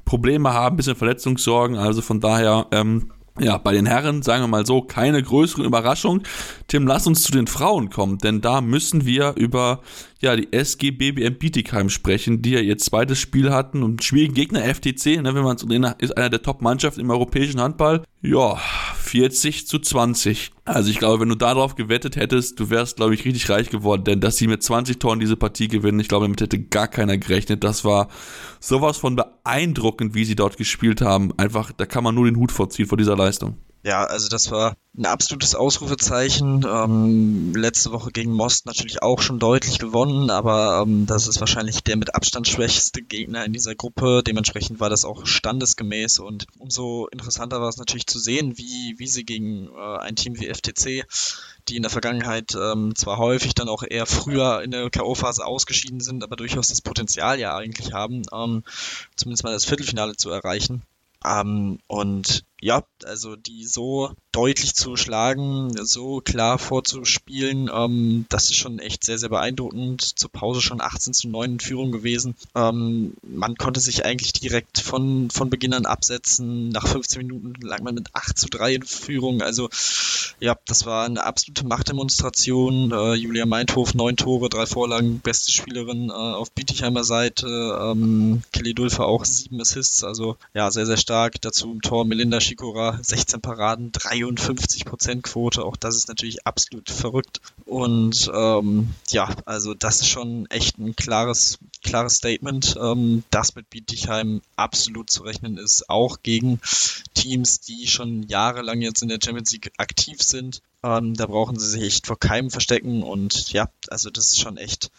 Probleme haben, ein bisschen Verletzungssorgen. Also von daher ähm, ja, bei den Herren, sagen wir mal so, keine größere Überraschung. Tim, lass uns zu den Frauen kommen, denn da müssen wir über ja, die SG BBM Bietigheim sprechen, die ja ihr zweites Spiel hatten und schwierigen Gegner FTC, ne, wenn man so ist einer der Top-Mannschaften im europäischen Handball. Ja, 40 zu 20. Also ich glaube, wenn du darauf gewettet hättest, du wärst, glaube ich, richtig reich geworden, denn dass sie mit 20 Toren diese Partie gewinnen, ich glaube, damit hätte gar keiner gerechnet. Das war sowas von beeindruckend, wie sie dort gespielt haben. Einfach, da kann man nur den Hut vorziehen vor dieser Leistung. Ja, also das war ein absolutes Ausrufezeichen. Ähm, letzte Woche gegen Most natürlich auch schon deutlich gewonnen, aber ähm, das ist wahrscheinlich der mit Abstand schwächste Gegner in dieser Gruppe. Dementsprechend war das auch standesgemäß und umso interessanter war es natürlich zu sehen, wie, wie sie gegen äh, ein Team wie FTC, die in der Vergangenheit ähm, zwar häufig dann auch eher früher in der K.O.-Phase ausgeschieden sind, aber durchaus das Potenzial ja eigentlich haben, ähm, zumindest mal das Viertelfinale zu erreichen. Ähm, und ja, also die so deutlich zu schlagen, so klar vorzuspielen, ähm, das ist schon echt sehr, sehr beeindruckend. Zur Pause schon 18 zu 9 in Führung gewesen. Ähm, man konnte sich eigentlich direkt von, von Beginn an absetzen. Nach 15 Minuten lag man mit 8 zu 3 in Führung. Also ja, das war eine absolute Machtdemonstration. Äh, Julia Meinthof, neun Tore, drei Vorlagen, beste Spielerin äh, auf Bietigheimer Seite. Ähm, Kelly Dulfer auch sieben Assists, also ja, sehr, sehr stark. Dazu im Tor Melinda Shikora, 16 Paraden, 53% Quote. Auch das ist natürlich absolut verrückt. Und ähm, ja, also das ist schon echt ein klares, klares Statement, ähm, dass mit Bietigheim absolut zu rechnen ist, auch gegen Teams, die schon jahrelang jetzt in der Champions League aktiv sind. Ähm, da brauchen sie sich echt vor keinem verstecken und ja, also das ist schon echt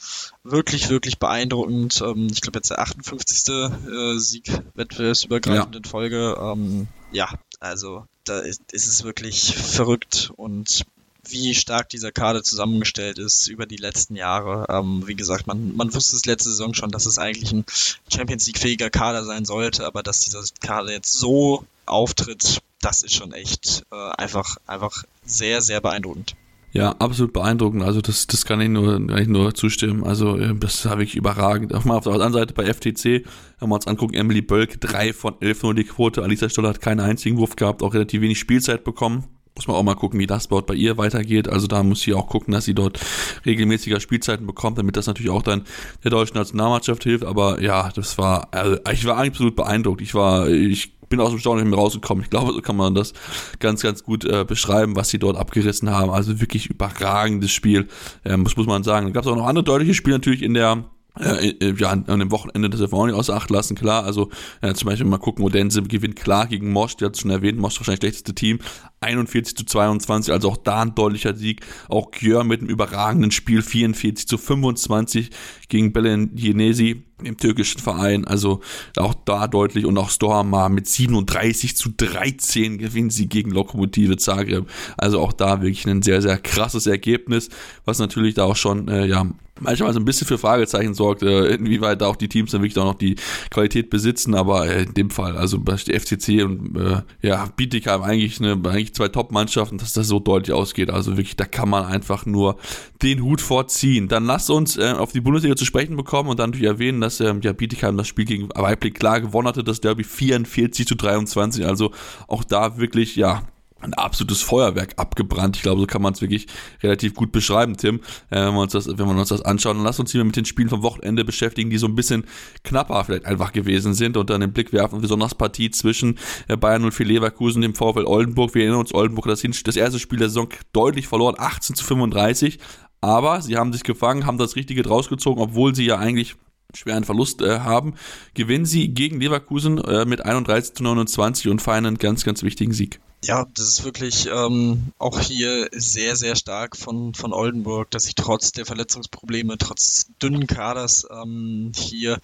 wirklich, wirklich beeindruckend. Ähm, ich glaube jetzt der 58. Äh, Sieg wettbewerbsübergreifend ja. in Folge. Ähm, ja, also da ist, ist es wirklich verrückt und wie stark dieser Kader zusammengestellt ist über die letzten Jahre. Ähm, wie gesagt, man, man wusste es letzte Saison schon, dass es eigentlich ein Champions League-fähiger Kader sein sollte, aber dass dieser Kader jetzt so auftritt, das ist schon echt äh, einfach, einfach sehr, sehr beeindruckend. Ja, absolut beeindruckend. Also das, das kann ich nur, kann ich nur zustimmen. Also äh, das war wirklich überragend. Auf der anderen Seite bei FTC, wenn wir uns angucken, Emily Bölk, drei von elf nur die Quote. Alisa Stoller hat keinen einzigen Wurf gehabt, auch relativ wenig Spielzeit bekommen. Muss man auch mal gucken, wie das dort bei ihr weitergeht. Also da muss sie auch gucken, dass sie dort regelmäßiger Spielzeiten bekommt, damit das natürlich auch dann der deutschen Nationalmannschaft hilft. Aber ja, das war, also ich war absolut beeindruckt. Ich war, ich bin aus dem Staunen nicht mehr rausgekommen. Ich glaube, so kann man das ganz, ganz gut äh, beschreiben, was sie dort abgerissen haben. Also wirklich überragendes Spiel, ähm, das muss man sagen. Da gab es auch noch andere deutliche Spiele natürlich in der äh, äh, ja, an, dem Wochenende das wir auch nicht außer Acht lassen, klar. Also äh, zum Beispiel mal gucken, Odense gewinnt klar gegen Mosch, der hat es schon erwähnt, Mosch wahrscheinlich schlechteste Team, 41 zu 22, also auch da ein deutlicher Sieg. Auch Gjör mit einem überragenden Spiel, 44 zu 25 gegen Belen Genesi, dem türkischen Verein, also auch da deutlich und auch Stormar mit 37 zu 13 gewinnen sie gegen Lokomotive Zagreb. Also auch da wirklich ein sehr, sehr krasses Ergebnis, was natürlich da auch schon, äh, ja, manchmal so ein bisschen für Fragezeichen sorgt, äh, inwieweit da auch die Teams dann wirklich auch noch die Qualität besitzen, aber äh, in dem Fall, also der FCC und äh, ja, Bietigheim eigentlich, eine, eigentlich zwei Top-Mannschaften, dass das so deutlich ausgeht, also wirklich, da kann man einfach nur den Hut vorziehen. Dann lasst uns äh, auf die Bundesliga zu sprechen bekommen und dann natürlich erwähnen, dass ähm, ja, Bietigheim das Spiel gegen Weiblich klar gewonnen hatte, das Derby 44 zu 23, also auch da wirklich, ja, ein absolutes Feuerwerk abgebrannt. Ich glaube, so kann man es wirklich relativ gut beschreiben, Tim, äh, wenn, wir uns das, wenn wir uns das anschauen. Dann lass uns hier mit den Spielen vom Wochenende beschäftigen, die so ein bisschen knapper vielleicht einfach gewesen sind und dann den Blick werfen, besonders Partie zwischen äh, Bayern 04 Leverkusen dem VfL Oldenburg. Wir erinnern uns, Oldenburg das, das erste Spiel der Saison deutlich verloren, 18 zu 35. Aber sie haben sich gefangen, haben das Richtige draus gezogen, obwohl sie ja eigentlich schweren Verlust äh, haben, gewinnen sie gegen Leverkusen äh, mit 31 zu 29 und feiern einen ganz, ganz wichtigen Sieg. Ja, das ist wirklich ähm, auch hier sehr, sehr stark von, von Oldenburg, dass sie trotz der Verletzungsprobleme, trotz dünnen Kaders ähm, hier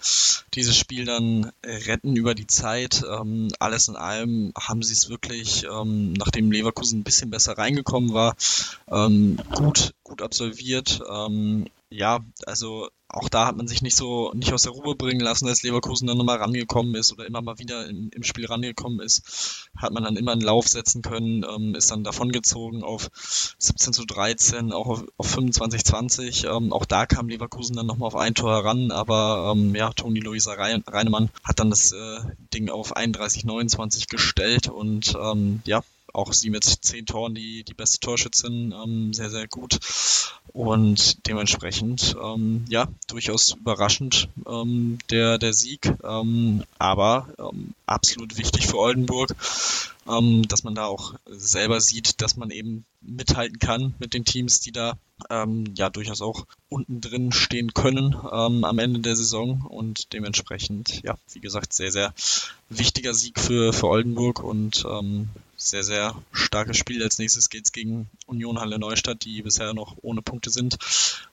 dieses Spiel dann retten über die Zeit. Ähm, alles in allem haben sie es wirklich, ähm, nachdem Leverkusen ein bisschen besser reingekommen war, ähm, gut, gut absolviert. Ähm, ja, also auch da hat man sich nicht so nicht aus der Ruhe bringen lassen, als Leverkusen dann nochmal rangekommen ist oder immer mal wieder im, im, Spiel rangekommen ist, hat man dann immer einen Lauf setzen können, ähm, ist dann davongezogen auf 17 zu 13, auch auf, auf 25 20. Ähm, auch da kam Leverkusen dann nochmal auf ein Tor heran, aber ähm, ja, Toni Luisa Reinemann hat dann das äh, Ding auf 31 29 gestellt und ähm, ja, auch sie mit zehn Toren die, die beste Torschützin, ähm, sehr, sehr gut. Und dementsprechend, ähm, ja, durchaus überraschend ähm, der, der Sieg, ähm, aber ähm, absolut wichtig für Oldenburg, ähm, dass man da auch selber sieht, dass man eben mithalten kann mit den Teams, die da ja durchaus auch unten drin stehen können am Ende der Saison. Und dementsprechend, ja, wie gesagt, sehr, sehr wichtiger Sieg für, für Oldenburg. Und ähm, sehr, sehr starkes Spiel. Als nächstes geht es gegen Union Halle Neustadt, die bisher noch ohne Punkte sind.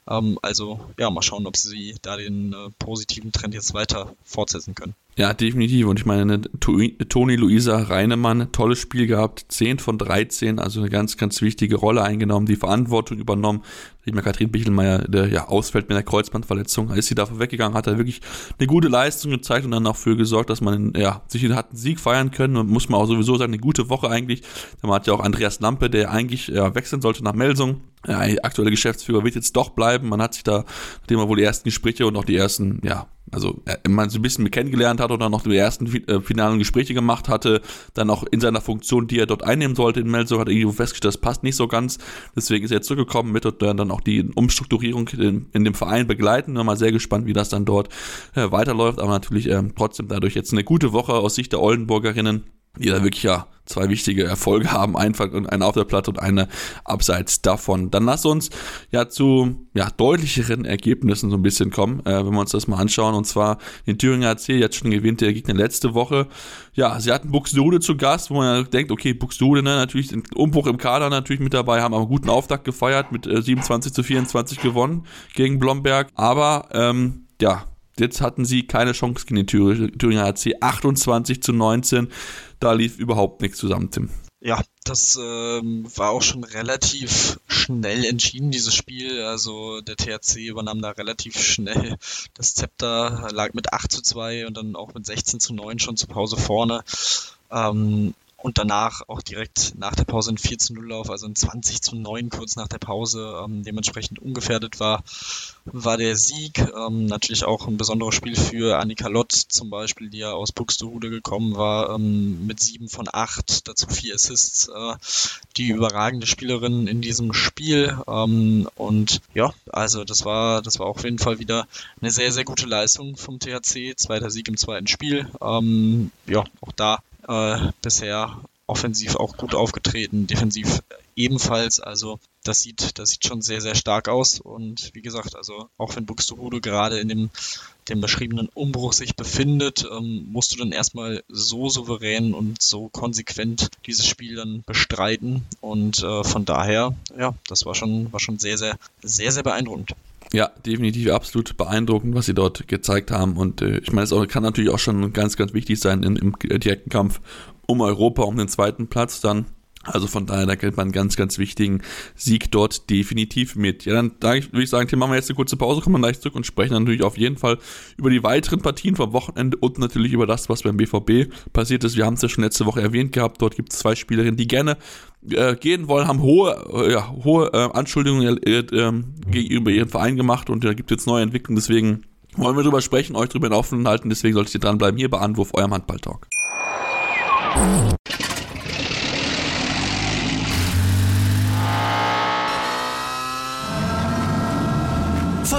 Ähm, also ja, mal schauen, ob sie da den äh, positiven Trend jetzt weiter fortsetzen können. Ja, definitiv. Und ich meine, Toni Luisa Reinemann, tolles Spiel gehabt, 10 von 13, also eine ganz, ganz wichtige Rolle eingenommen, die Verantwortung übernommen. Ich meine, Katrin Bichelmeier, der ja ausfällt mit einer Kreuzbandverletzung, ist sie davon weggegangen, hat er wirklich eine gute Leistung gezeigt und dann auch für gesorgt, dass man ja, sich hat einen Sieg feiern können und muss man auch sowieso sagen, eine gute Woche eigentlich. Da hat ja auch Andreas Lampe, der eigentlich ja, wechseln sollte nach Melsung, ja, aktuelle Geschäftsführer wird jetzt doch bleiben. Man hat sich da, nachdem er wohl die ersten Gespräche und auch die ersten, ja, also äh, man so ein bisschen kennengelernt hat oder noch die ersten äh, finalen Gespräche gemacht hatte, dann auch in seiner Funktion, die er dort einnehmen sollte in Melsung, hat er irgendwo festgestellt, das passt nicht so ganz. Deswegen ist er zurückgekommen mit und dann auch die Umstrukturierung in, in dem Verein begleiten. Bin mal sehr gespannt, wie das dann dort äh, weiterläuft, aber natürlich äh, trotzdem dadurch jetzt eine gute Woche aus Sicht der Oldenburgerinnen die da wirklich ja zwei wichtige Erfolge haben, einfach und eine auf der Platte und eine abseits davon. Dann lass uns ja zu ja, deutlicheren Ergebnissen so ein bisschen kommen, äh, wenn wir uns das mal anschauen. Und zwar den Thüringer AC jetzt schon gewinnt der Gegner letzte Woche. Ja, sie hatten Buxtehude zu Gast, wo man ja denkt, okay, Buxtehude, ne, natürlich den Umbruch im Kader natürlich mit dabei, haben aber einen guten Auftakt gefeiert, mit äh, 27 zu 24 gewonnen gegen Blomberg. Aber ähm, ja, Jetzt hatten sie keine Chance gegen den Thüringer HC. 28 zu 19. Da lief überhaupt nichts zusammen, Tim. Ja, das ähm, war auch schon relativ schnell entschieden, dieses Spiel. Also der THC übernahm da relativ schnell das Zepter, lag mit 8 zu 2 und dann auch mit 16 zu 9 schon zur Pause vorne. Ähm, und danach auch direkt nach der Pause ein 4 zu 0 Lauf, also ein 20 zu 9 kurz nach der Pause, ähm, dementsprechend ungefährdet war, war der Sieg. Ähm, natürlich auch ein besonderes Spiel für Annika Lott zum Beispiel, die ja aus Buxtehude gekommen war, ähm, mit 7 von 8, dazu 4 Assists, äh, die überragende Spielerin in diesem Spiel. Ähm, und ja, also das war, das war auf jeden Fall wieder eine sehr, sehr gute Leistung vom THC, zweiter Sieg im zweiten Spiel. Ähm, ja, auch da äh, bisher offensiv auch gut aufgetreten, defensiv ebenfalls. Also das sieht, das sieht schon sehr, sehr stark aus. Und wie gesagt, also auch wenn Buxtehude gerade in dem, dem beschriebenen Umbruch sich befindet, ähm, musst du dann erstmal so souverän und so konsequent dieses Spiel dann bestreiten. Und äh, von daher, ja, das war schon, war schon sehr, sehr, sehr, sehr beeindruckend. Ja, definitiv absolut beeindruckend, was sie dort gezeigt haben. Und äh, ich meine, es kann natürlich auch schon ganz, ganz wichtig sein in, im direkten Kampf um Europa, um den zweiten Platz dann Also von daher, da gilt man einen ganz, ganz wichtigen Sieg dort definitiv mit. Ja, dann würde ich sagen, hier machen wir jetzt eine kurze Pause, kommen wir gleich zurück und sprechen natürlich auf jeden Fall über die weiteren Partien vom Wochenende und natürlich über das, was beim BVB passiert ist. Wir haben es ja schon letzte Woche erwähnt gehabt, dort gibt es zwei Spielerinnen, die gerne äh, gehen wollen, haben hohe, äh, ja, hohe äh, Anschuldigungen äh, ähm, gegenüber ihrem Verein gemacht und da gibt es jetzt neue Entwicklungen, deswegen wollen wir drüber sprechen, euch drüber in Aufmerksam halten, deswegen solltet ihr dranbleiben hier bei Anwurf, eurem Handball-Talk.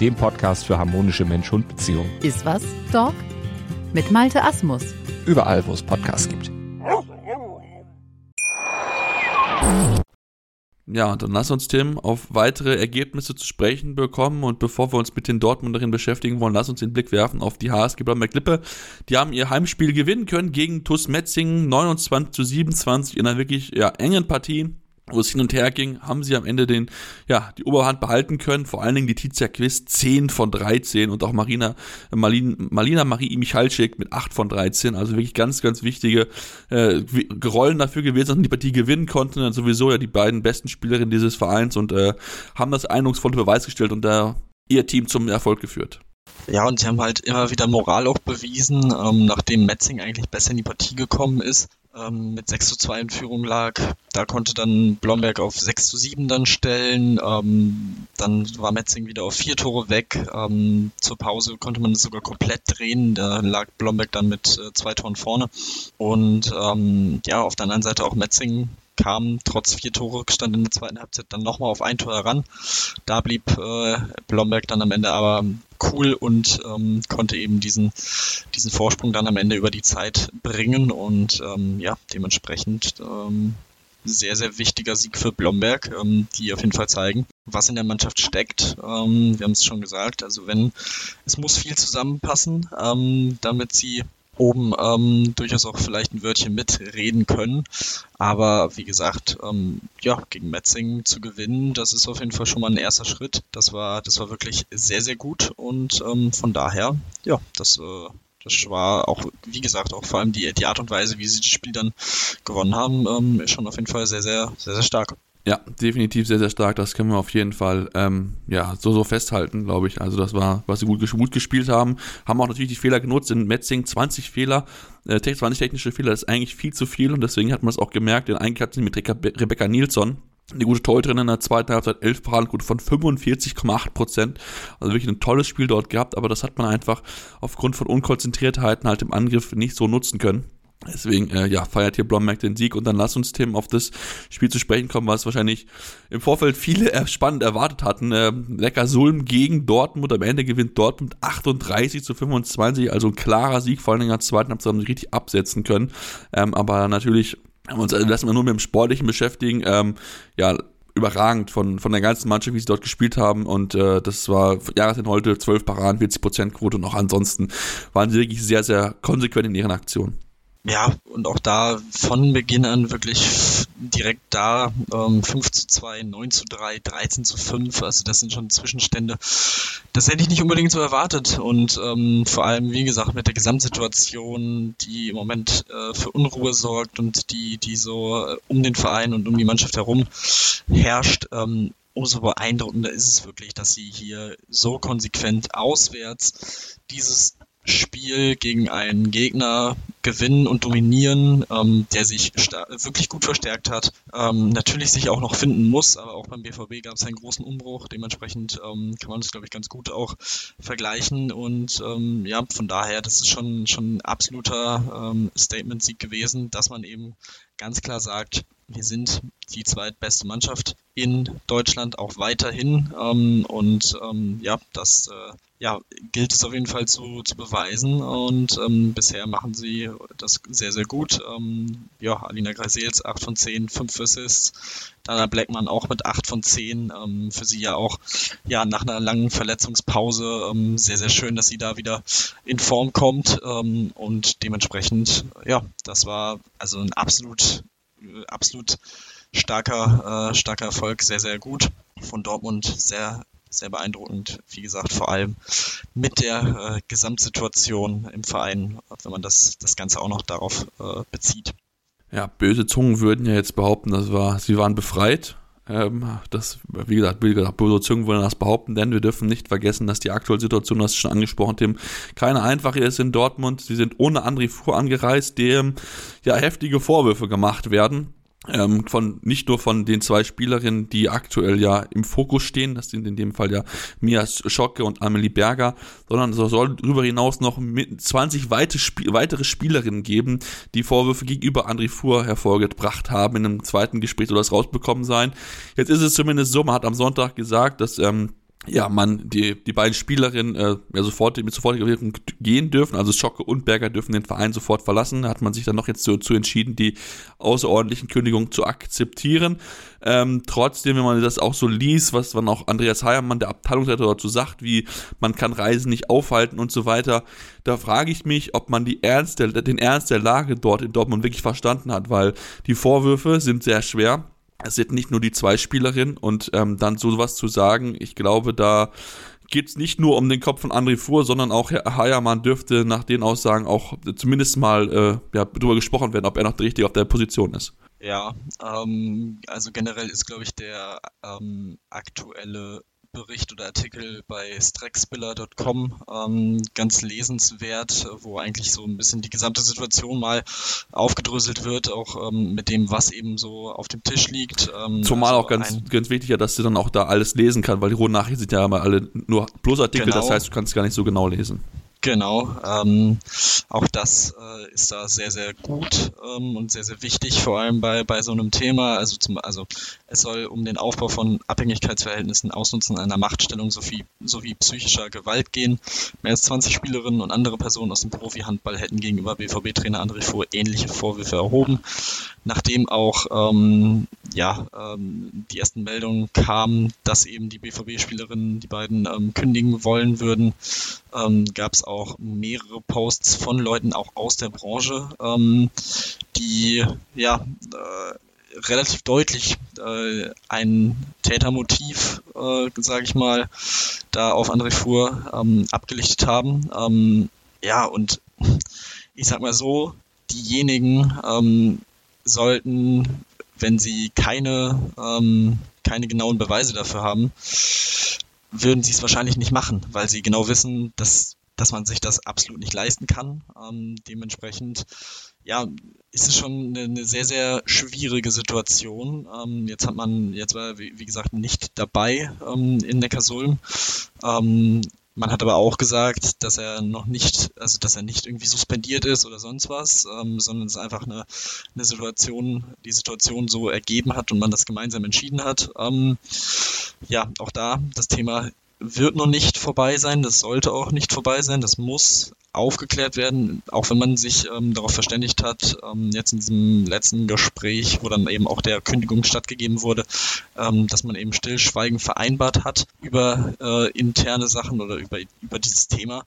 dem Podcast für harmonische Mensch-Hund-Beziehungen. Iswas Dog? Mit Malte Asmus. Überall, wo es Podcasts gibt. Ja, und dann lass uns, Tim, auf weitere Ergebnisse zu sprechen bekommen. Und bevor wir uns mit den Dortmunderinnen beschäftigen wollen, lass uns den Blick werfen auf die HSG Bamberg Lippe. Die haben ihr Heimspiel gewinnen können gegen TuS Metzingen 29 zu 27 in einer wirklich ja, engen Partie wo es hin und her ging, haben sie am Ende den, ja, die Oberhand behalten können. Vor allen Dingen die Tizia Quiz 10 von 13 und auch Marina, Marlin, Marlina Marie Michalczyk mit 8 von 13. Also wirklich ganz, ganz wichtige äh, Rollen dafür gewesen, dass die Partie gewinnen konnten. Dann sowieso ja die beiden besten Spielerinnen dieses Vereins und äh, haben das eindrucksvolle Beweis gestellt und da ihr Team zum Erfolg geführt. Ja, und sie haben halt immer wieder Moral auch bewiesen, ähm, nachdem Metzing eigentlich besser in die Partie gekommen ist, ähm, mit 6 zu 2 in Führung lag. Da konnte dann Blomberg auf 6 zu 7 dann stellen. Ähm, dann war Metzing wieder auf vier Tore weg. Ähm, zur Pause konnte man es sogar komplett drehen. Da lag Blomberg dann mit äh, zwei Toren vorne. Und ähm, ja, auf der anderen Seite auch Metzing kam trotz vier Tore Rückstand in der zweiten Halbzeit dann nochmal auf ein Tor heran. Da blieb äh, Blomberg dann am Ende aber cool und ähm, konnte eben diesen, diesen Vorsprung dann am Ende über die Zeit bringen und ähm, ja, dementsprechend ähm, sehr, sehr wichtiger Sieg für Blomberg, ähm, die auf jeden Fall zeigen, was in der Mannschaft steckt. Ähm, wir haben es schon gesagt, also wenn es muss viel zusammenpassen, ähm, damit sie oben ähm, durchaus auch vielleicht ein Wörtchen mitreden können. Aber wie gesagt, ähm, ja, gegen Metzing zu gewinnen, das ist auf jeden Fall schon mal ein erster Schritt. Das war, das war wirklich sehr, sehr gut und ähm, von daher, ja, das, äh, das war auch, wie gesagt, auch vor allem die, die Art und Weise, wie sie das Spiel dann gewonnen haben, ähm, ist schon auf jeden Fall sehr, sehr, sehr, sehr stark. Ja, definitiv sehr, sehr stark. Das können wir auf jeden Fall ähm, ja, so, so festhalten, glaube ich. Also das war, was sie gut, gut gespielt haben. Haben auch natürlich die Fehler genutzt. In Metzing 20 Fehler, äh, 20 technische Fehler, das ist eigentlich viel zu viel und deswegen hat man es auch gemerkt. Denn eigentlich hat sie mit Rebecca Nilsson, die gute Torhüterin in der zweiten Halbzeit, 11 Paradenquote von 45,8 Prozent. Also wirklich ein tolles Spiel dort gehabt, aber das hat man einfach aufgrund von Unkonzentriertheiten halt im Angriff nicht so nutzen können. Deswegen, äh, ja, feiert hier Blomberg den Sieg und dann lass uns, Tim, auf das Spiel zu sprechen kommen, was wahrscheinlich im Vorfeld viele spannend erwartet hatten. Äh, Lecker Sulm gegen Dortmund. Am Ende gewinnt Dortmund 38 zu 25, also ein klarer Sieg, vor allem in der zweiten Halbzeit haben sie richtig absetzen können. Ähm, aber natürlich haben wir uns also lassen wir nur mit dem Sportlichen beschäftigen. Ähm, ja, überragend von, von der ganzen Mannschaft, wie sie dort gespielt haben. Und äh, das war Jahresend heute 12 Paraden, 40% Quote und auch ansonsten waren sie wirklich sehr, sehr konsequent in ihren Aktionen ja, und auch da von Beginn an wirklich direkt da ähm, 5 zu 2, 9 zu 3, 13 zu 5, also das sind schon Zwischenstände. Das hätte ich nicht unbedingt so erwartet und ähm, vor allem, wie gesagt, mit der Gesamtsituation, die im Moment äh, für Unruhe sorgt und die, die so äh, um den Verein und um die Mannschaft herum herrscht, ähm, umso beeindruckender ist es wirklich, dass sie hier so konsequent auswärts dieses Spiel gegen einen Gegner gewinnen und dominieren, ähm, der sich wirklich gut verstärkt hat. Ähm, natürlich sich auch noch finden muss, aber auch beim BVB gab es einen großen Umbruch. Dementsprechend ähm, kann man das, glaube ich, ganz gut auch vergleichen. Und ähm, ja, von daher, das ist schon, schon ein absoluter ähm, Statement-Sieg gewesen, dass man eben ganz klar sagt, wir sind die zweitbeste Mannschaft in Deutschland auch weiterhin. Ähm, und ähm, ja, das äh, ja, gilt es auf jeden Fall zu, zu beweisen. Und ähm, bisher machen sie das sehr, sehr gut. Ähm, ja, Alina Greisels 8 von 10, 5 Assists. Dana Blackman auch mit 8 von 10. Ähm, für sie ja auch ja, nach einer langen Verletzungspause ähm, sehr, sehr schön, dass sie da wieder in Form kommt. Und dementsprechend, ja, das war also ein absolut, absolut starker, äh, starker Erfolg, sehr, sehr gut von Dortmund, sehr, sehr beeindruckend. Wie gesagt, vor allem mit der äh, Gesamtsituation im Verein, wenn man das, das Ganze auch noch darauf äh, bezieht. Ja, böse Zungen würden ja jetzt behaupten, das war, sie waren befreit. Ähm, das, wie gesagt, wie gesagt, Zungen würden das behaupten, denn wir dürfen nicht vergessen, dass die aktuelle Situation, das ist schon angesprochen, Tim, keine einfache ist in Dortmund. Sie sind ohne André Fuhr angereist, dem ja heftige Vorwürfe gemacht werden ähm, von nicht nur von den zwei Spielerinnen, die aktuell ja im Fokus stehen, das sind in dem Fall ja Mia Schocke und Amelie Berger, sondern es soll darüber hinaus noch 20 weitere Spielerinnen geben, die Vorwürfe gegenüber André Fuhr hervorgebracht haben. In einem zweiten Gespräch soll das rausbekommen sein. Jetzt ist es zumindest so, man hat am Sonntag gesagt, dass ähm, ja, man, die, die beiden Spielerinnen äh, ja, sofort mit sofortiger Wirkung gehen dürfen, also Schocke und Berger dürfen den Verein sofort verlassen. Da hat man sich dann noch jetzt dazu entschieden, die außerordentlichen Kündigungen zu akzeptieren. Ähm, trotzdem, wenn man das auch so liest, was dann auch Andreas Heiermann, der Abteilungsleiter dazu sagt, wie man kann Reisen nicht aufhalten und so weiter, da frage ich mich, ob man die Ernst der, den Ernst der Lage dort in Dortmund wirklich verstanden hat, weil die Vorwürfe sind sehr schwer es sind nicht nur die zwei Spielerinnen und ähm, dann sowas zu sagen, ich glaube, da geht es nicht nur um den Kopf von André Fuhr, sondern auch Herr Heiermann dürfte nach den Aussagen auch zumindest mal äh, ja, darüber gesprochen werden, ob er noch richtig auf der Position ist. Ja, ähm, also generell ist, glaube ich, der ähm, aktuelle Bericht oder Artikel bei strexbiller.com ähm, ganz lesenswert, wo eigentlich so ein bisschen die gesamte Situation mal aufgedröselt wird, auch ähm, mit dem, was eben so auf dem Tisch liegt. Ähm, Zumal also auch ganz, ganz wichtig ja, dass du dann auch da alles lesen kannst, weil die rohen Nachrichten sind ja immer alle nur Plusartikel, genau. das heißt, du kannst gar nicht so genau lesen. Genau, ähm, auch das äh, ist da sehr, sehr gut ähm, und sehr, sehr wichtig, vor allem bei, bei so einem Thema. Also, zum, also es soll um den Aufbau von Abhängigkeitsverhältnissen, Ausnutzen einer Machtstellung sowie, sowie psychischer Gewalt gehen. Mehr als 20 Spielerinnen und andere Personen aus dem Profi-Handball hätten gegenüber BVB-Trainer André Fuhr ähnliche Vorwürfe erhoben. Nachdem auch ähm, ja, ähm, die ersten Meldungen kamen, dass eben die BVB-Spielerinnen die beiden ähm, kündigen wollen würden, ähm, gab es auch mehrere Posts von Leuten auch aus der Branche, ähm, die ja äh, relativ deutlich äh, ein Tätermotiv, äh, sage ich mal, da auf André Fuhr ähm, abgelichtet haben. Ähm, ja, und ich sag mal so, diejenigen ähm, sollten, wenn sie keine, ähm, keine genauen Beweise dafür haben, würden sie es wahrscheinlich nicht machen, weil sie genau wissen, dass, dass man sich das absolut nicht leisten kann. Ähm, dementsprechend, ja, ist es schon eine, eine sehr, sehr schwierige Situation. Ähm, jetzt hat man, jetzt war, wie, wie gesagt, nicht dabei ähm, in Neckarsulm. Ähm, man hat aber auch gesagt, dass er noch nicht, also dass er nicht irgendwie suspendiert ist oder sonst was, ähm, sondern es einfach eine, eine Situation, die Situation so ergeben hat und man das gemeinsam entschieden hat. Ähm, ja, auch da das Thema wird noch nicht vorbei sein, das sollte auch nicht vorbei sein, das muss aufgeklärt werden, auch wenn man sich ähm, darauf verständigt hat, ähm, jetzt in diesem letzten Gespräch, wo dann eben auch der Kündigung stattgegeben wurde, ähm, dass man eben Stillschweigen vereinbart hat über äh, interne Sachen oder über, über dieses Thema.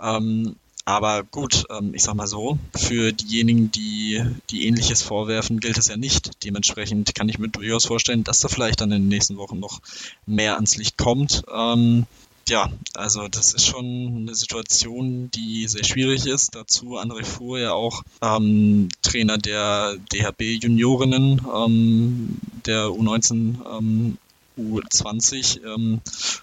Ähm, aber gut, ähm, ich sag mal so, für diejenigen, die, die ähnliches vorwerfen, gilt es ja nicht. Dementsprechend kann ich mir durchaus vorstellen, dass da vielleicht dann in den nächsten Wochen noch mehr ans Licht kommt. Ähm, ja, also das ist schon eine Situation, die sehr schwierig ist. Dazu André Fuhr ja auch ähm, Trainer der DHB Juniorinnen, ähm, der U19, ähm, U20. Ähm,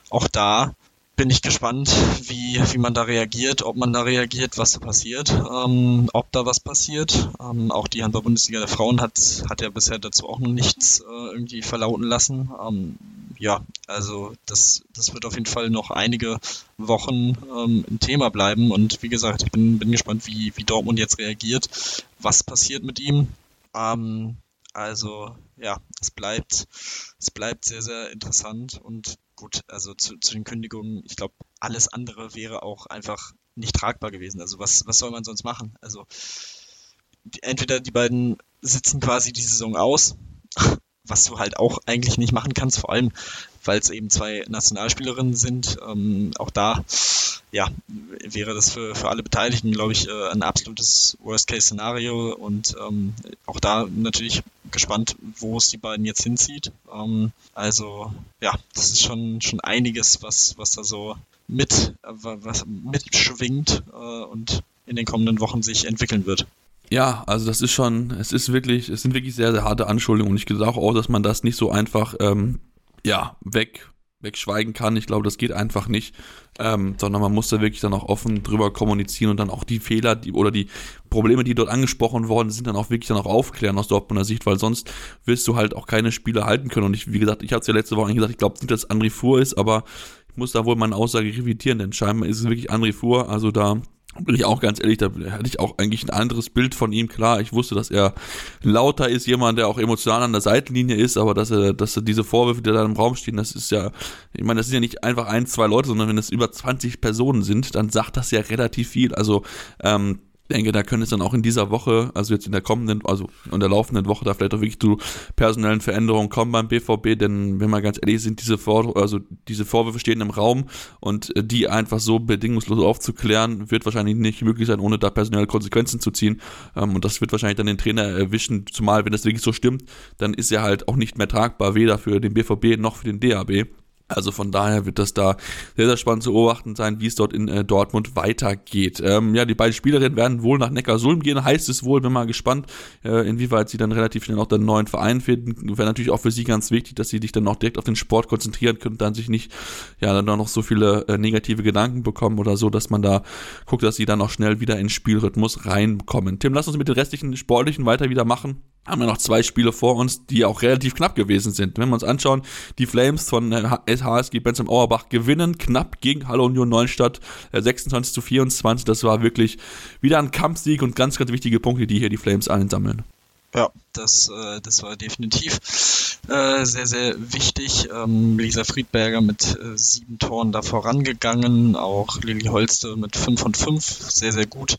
auch da bin ich gespannt, wie, wie man da reagiert, ob man da reagiert, was da passiert, ähm, ob da was passiert. Ähm, auch die Handball-Bundesliga der Frauen hat, hat ja bisher dazu auch noch nichts äh, irgendwie verlauten lassen. Ähm, ja, also das, das wird auf jeden Fall noch einige Wochen ähm, ein Thema bleiben. Und wie gesagt, ich bin, bin gespannt, wie, wie Dortmund jetzt reagiert, was passiert mit ihm. Ähm, Also ja, es bleibt, es bleibt sehr, sehr interessant und gut, also zu, zu den Kündigungen, ich glaube, alles andere wäre auch einfach nicht tragbar gewesen. Also was, was soll man sonst machen? Also entweder die beiden sitzen quasi die Saison aus, was du halt auch eigentlich nicht machen kannst, vor allem weil es eben zwei Nationalspielerinnen sind. Ähm, auch da, ja, wäre das für, für alle Beteiligten, glaube ich, äh, ein absolutes Worst-Case-Szenario und ähm, auch da natürlich gespannt, wo es die beiden jetzt hinzieht. Ähm, also ja, das ist schon schon einiges, was was da so mit äh, was mitschwingt äh, und in den kommenden Wochen sich entwickeln wird. Ja, also das ist schon, es ist wirklich, es sind wirklich sehr, sehr harte Anschuldigungen und ich glaube auch, dass man das nicht so einfach, ähm, ja, weg, wegschweigen kann. Ich glaube, das geht einfach nicht, ähm, sondern man muss da wirklich dann auch offen drüber kommunizieren und dann auch die Fehler die, oder die Probleme, die dort angesprochen worden sind, dann auch wirklich dann auch aufklären aus Dortmunder Sicht, weil sonst wirst du halt auch keine Spieler halten können. Und ich, wie gesagt, ich hatte es ja letzte Woche gesagt, ich glaube nicht, dass André Fuhr ist, aber ich muss da wohl meine Aussage revidieren, denn scheinbar ist es wirklich André Fuhr, also da bin ich auch ganz ehrlich, da hatte ich auch eigentlich ein anderes Bild von ihm. Klar, ich wusste, dass er lauter ist, jemand, der auch emotional an der Seitenlinie ist, aber dass er, dass er diese Vorwürfe, die da im Raum stehen, das ist ja, ich meine, das sind ja nicht einfach ein, zwei Leute, sondern wenn es über 20 Personen sind, dann sagt das ja relativ viel. Also ähm, denke, da könnte es dann auch in dieser Woche, also jetzt in der kommenden, also in der laufenden Woche, da vielleicht auch wirklich zu personellen Veränderungen kommen beim BVB, denn wenn wir ganz ehrlich sind, diese Vor also diese Vorwürfe stehen im Raum und äh, die einfach so bedingungslos aufzuklären, wird wahrscheinlich nicht möglich sein, ohne da personelle Konsequenzen zu ziehen. Ähm, und das wird wahrscheinlich dann den Trainer erwischen, zumal wenn das wirklich so stimmt, dann ist er halt auch nicht mehr tragbar, weder für den BVB noch für den DAB. Also von daher wird das da sehr, sehr spannend zu beobachten sein, wie es dort in äh, Dortmund weitergeht. Ähm, ja, die beiden Spielerinnen werden wohl nach Neckarsulm gehen, heißt es wohl. Bin mal gespannt, äh, inwieweit sie dann relativ schnell auch den neuen Verein finden. Wäre natürlich auch für sie ganz wichtig, dass sie sich dann auch direkt auf den Sport konzentrieren können, dann sich nicht, ja, dann noch so viele äh, negative Gedanken bekommen oder so, dass man da guckt, dass sie dann auch schnell wieder in Spielrhythmus reinkommen. Tim, lass uns mit den restlichen Sportlichen weiter wieder machen haben wir noch zwei Spiele vor uns, die auch relativ knapp gewesen sind. Wenn wir uns anschauen, die Flames von HSG äh, Benzem Auerbach gewinnen knapp gegen Hallo Union Neustadt 26 äh, zu 24. Das war wirklich wieder ein Kampfsieg und ganz, ganz wichtige Punkte, die hier die Flames einsammeln. Ja, das, äh, das war definitiv äh, sehr, sehr wichtig. Ähm, Lisa Friedberger mit äh, sieben Toren da vorangegangen, auch Lilly Holste mit fünf von fünf, sehr, sehr gut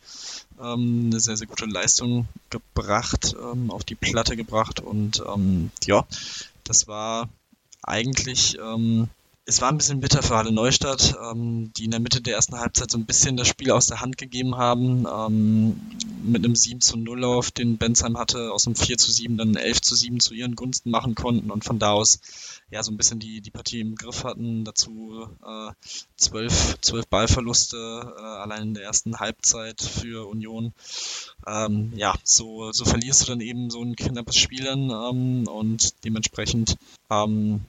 ähm, eine sehr, sehr gute Leistung gebracht, ähm, auf die Platte gebracht und ähm, ja, das war eigentlich, ähm, es war ein bisschen bitter für Halle Neustadt, ähm, die in der Mitte der ersten Halbzeit so ein bisschen das Spiel aus der Hand gegeben haben, ähm, mit einem 7 zu 0 auf den Bensheim hatte, aus einem 4 zu 7 dann 11 zu 7 zu ihren Gunsten machen konnten und von da aus ja so ein bisschen die, die Partie im Griff hatten. Dazu äh, zwölf, zwölf Ballverluste äh, allein in der ersten Halbzeit für Union. Ähm, ja, so, so verlierst du dann eben so ein knappes Spielen ähm, und dementsprechend, ähm,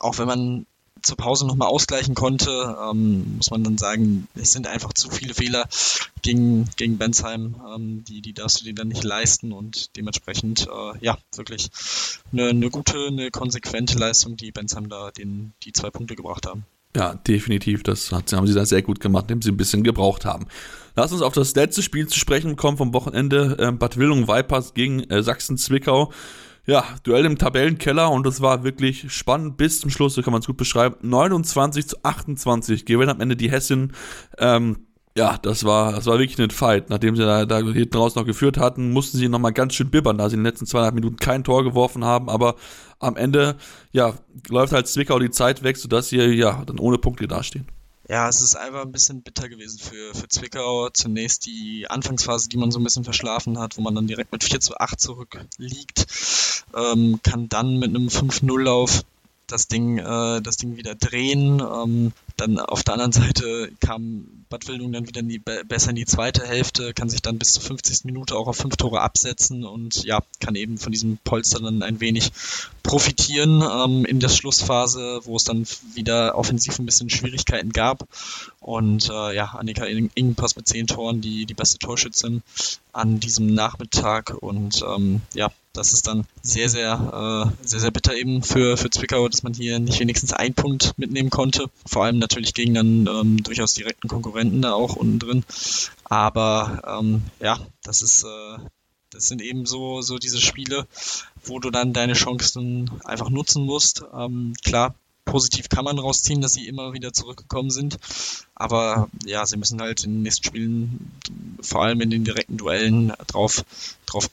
auch wenn man zur Pause nochmal ausgleichen konnte, ähm, muss man dann sagen, es sind einfach zu viele Fehler gegen, gegen Bensheim, ähm, die, die darfst du dir dann nicht leisten und dementsprechend, äh, ja, wirklich eine, eine gute, eine konsequente Leistung, die Bensheim da den, die zwei Punkte gebracht haben. Ja, definitiv. Das haben sie da sehr gut gemacht, indem sie ein bisschen gebraucht haben. Lass uns auf das letzte Spiel zu sprechen kommen vom Wochenende. Äh, Bad Willung Vipers gegen äh, Sachsen-Zwickau ja, Duell im Tabellenkeller und es war wirklich spannend bis zum Schluss, so kann man es gut beschreiben. 29 zu 28 gewinnen am Ende die Hessin. Ähm, ja, das war, das war wirklich ein Fight. Nachdem sie da, da hinten raus noch geführt hatten, mussten sie nochmal ganz schön bibbern, da sie in den letzten zweieinhalb Minuten kein Tor geworfen haben. Aber am Ende, ja, läuft halt Zwickau die Zeit weg, sodass sie ja dann ohne Punkte dastehen. Ja, es ist einfach ein bisschen bitter gewesen für, für Zwickau. Zunächst die Anfangsphase, die man so ein bisschen verschlafen hat, wo man dann direkt mit 4 zu 8 zurückliegt, ähm, kann dann mit einem 5-0-Lauf das Ding, äh, das Ding wieder drehen. Ähm, dann auf der anderen Seite kam Bad Wildung dann wieder in die, besser in die zweite Hälfte, kann sich dann bis zur 50. Minute auch auf fünf Tore absetzen und ja, kann eben von diesem Polster dann ein wenig profitieren ähm, in der Schlussphase, wo es dann wieder offensiv ein bisschen Schwierigkeiten gab. Und äh, ja, Annika Ingenpass mit zehn Toren, die, die beste Torschützin an diesem Nachmittag. Und ähm, ja, das ist dann sehr, sehr, äh, sehr, sehr bitter eben für, für Zwickau, dass man hier nicht wenigstens einen Punkt mitnehmen konnte. Vor allem natürlich gegen dann ähm, durchaus direkten Konkurrenten da auch unten drin. Aber ähm, ja, das ist, äh, das sind eben so, so diese Spiele, wo du dann deine Chancen einfach nutzen musst. Ähm, klar, positiv kann man rausziehen, dass sie immer wieder zurückgekommen sind. Aber ja, sie müssen halt in den nächsten Spielen, vor allem in den direkten Duellen, drauf, drauf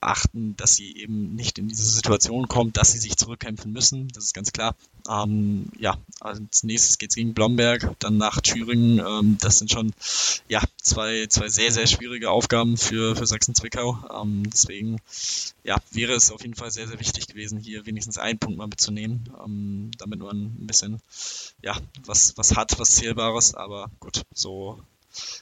achten, dass sie eben nicht in diese Situation kommt, dass sie sich zurückkämpfen müssen. Das ist ganz klar. Ähm, ja, als nächstes geht es gegen Blomberg, dann nach Thüringen. Ähm, das sind schon ja, zwei, zwei sehr, sehr schwierige Aufgaben für, für Sachsen-Zwickau. Ähm, deswegen ja, wäre es auf jeden Fall sehr, sehr wichtig gewesen, hier wenigstens einen Punkt mal mitzunehmen, ähm, damit man ein bisschen ja, was, was hat, was Zählbares. Aber gut, so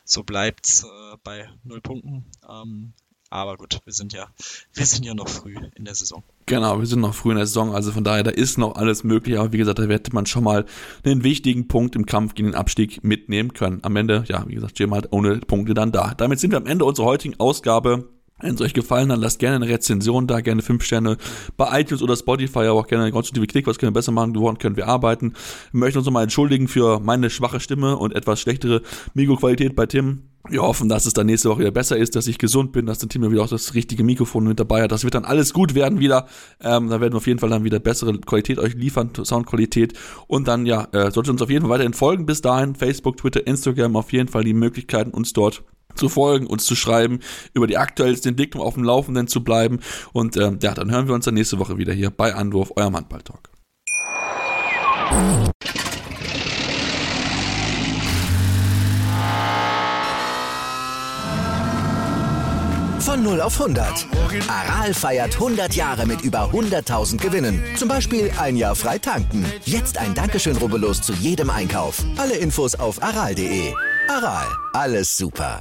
so bleibt es äh, bei null Punkten. Ähm, aber gut, wir sind ja, wir sind ja noch früh in der Saison. Genau, wir sind noch früh in der Saison, also von daher, da ist noch alles möglich, aber wie gesagt, da hätte man schon mal einen wichtigen Punkt im Kampf gegen den Abstieg mitnehmen können. Am Ende, ja, wie gesagt, wir halt ohne Punkte dann da. Damit sind wir am Ende unserer heutigen Ausgabe wenn es euch gefallen hat, lasst gerne eine Rezension da, gerne 5 Sterne bei iTunes oder Spotify, aber auch gerne eine konstruktive Kritik, was können wir besser machen, woran können wir arbeiten. Wir möchten uns nochmal entschuldigen für meine schwache Stimme und etwas schlechtere Mikroqualität bei Tim. Wir hoffen, dass es dann nächste Woche wieder besser ist, dass ich gesund bin, dass der Team wieder auch das richtige Mikrofon mit dabei hat. Das wird dann alles gut werden wieder. Ähm, da werden wir auf jeden Fall dann wieder bessere Qualität euch liefern, Soundqualität. Und dann, ja, äh, solltet uns auf jeden Fall weiterhin folgen. Bis dahin, Facebook, Twitter, Instagram, auf jeden Fall die Möglichkeiten, uns dort zu folgen, uns zu schreiben, über die aktuellste Entwicklung auf dem Laufenden zu bleiben. Und ähm, ja, dann hören wir uns dann nächste Woche wieder hier bei Anwurf, eurem Handball-Talk. Von 0 auf 100. Aral feiert 100 Jahre mit über 100.000 Gewinnen. Zum Beispiel ein Jahr frei tanken. Jetzt ein Dankeschön, rubbellos zu jedem Einkauf. Alle Infos auf aral.de. Aral, alles super.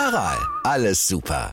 Aral, alles super.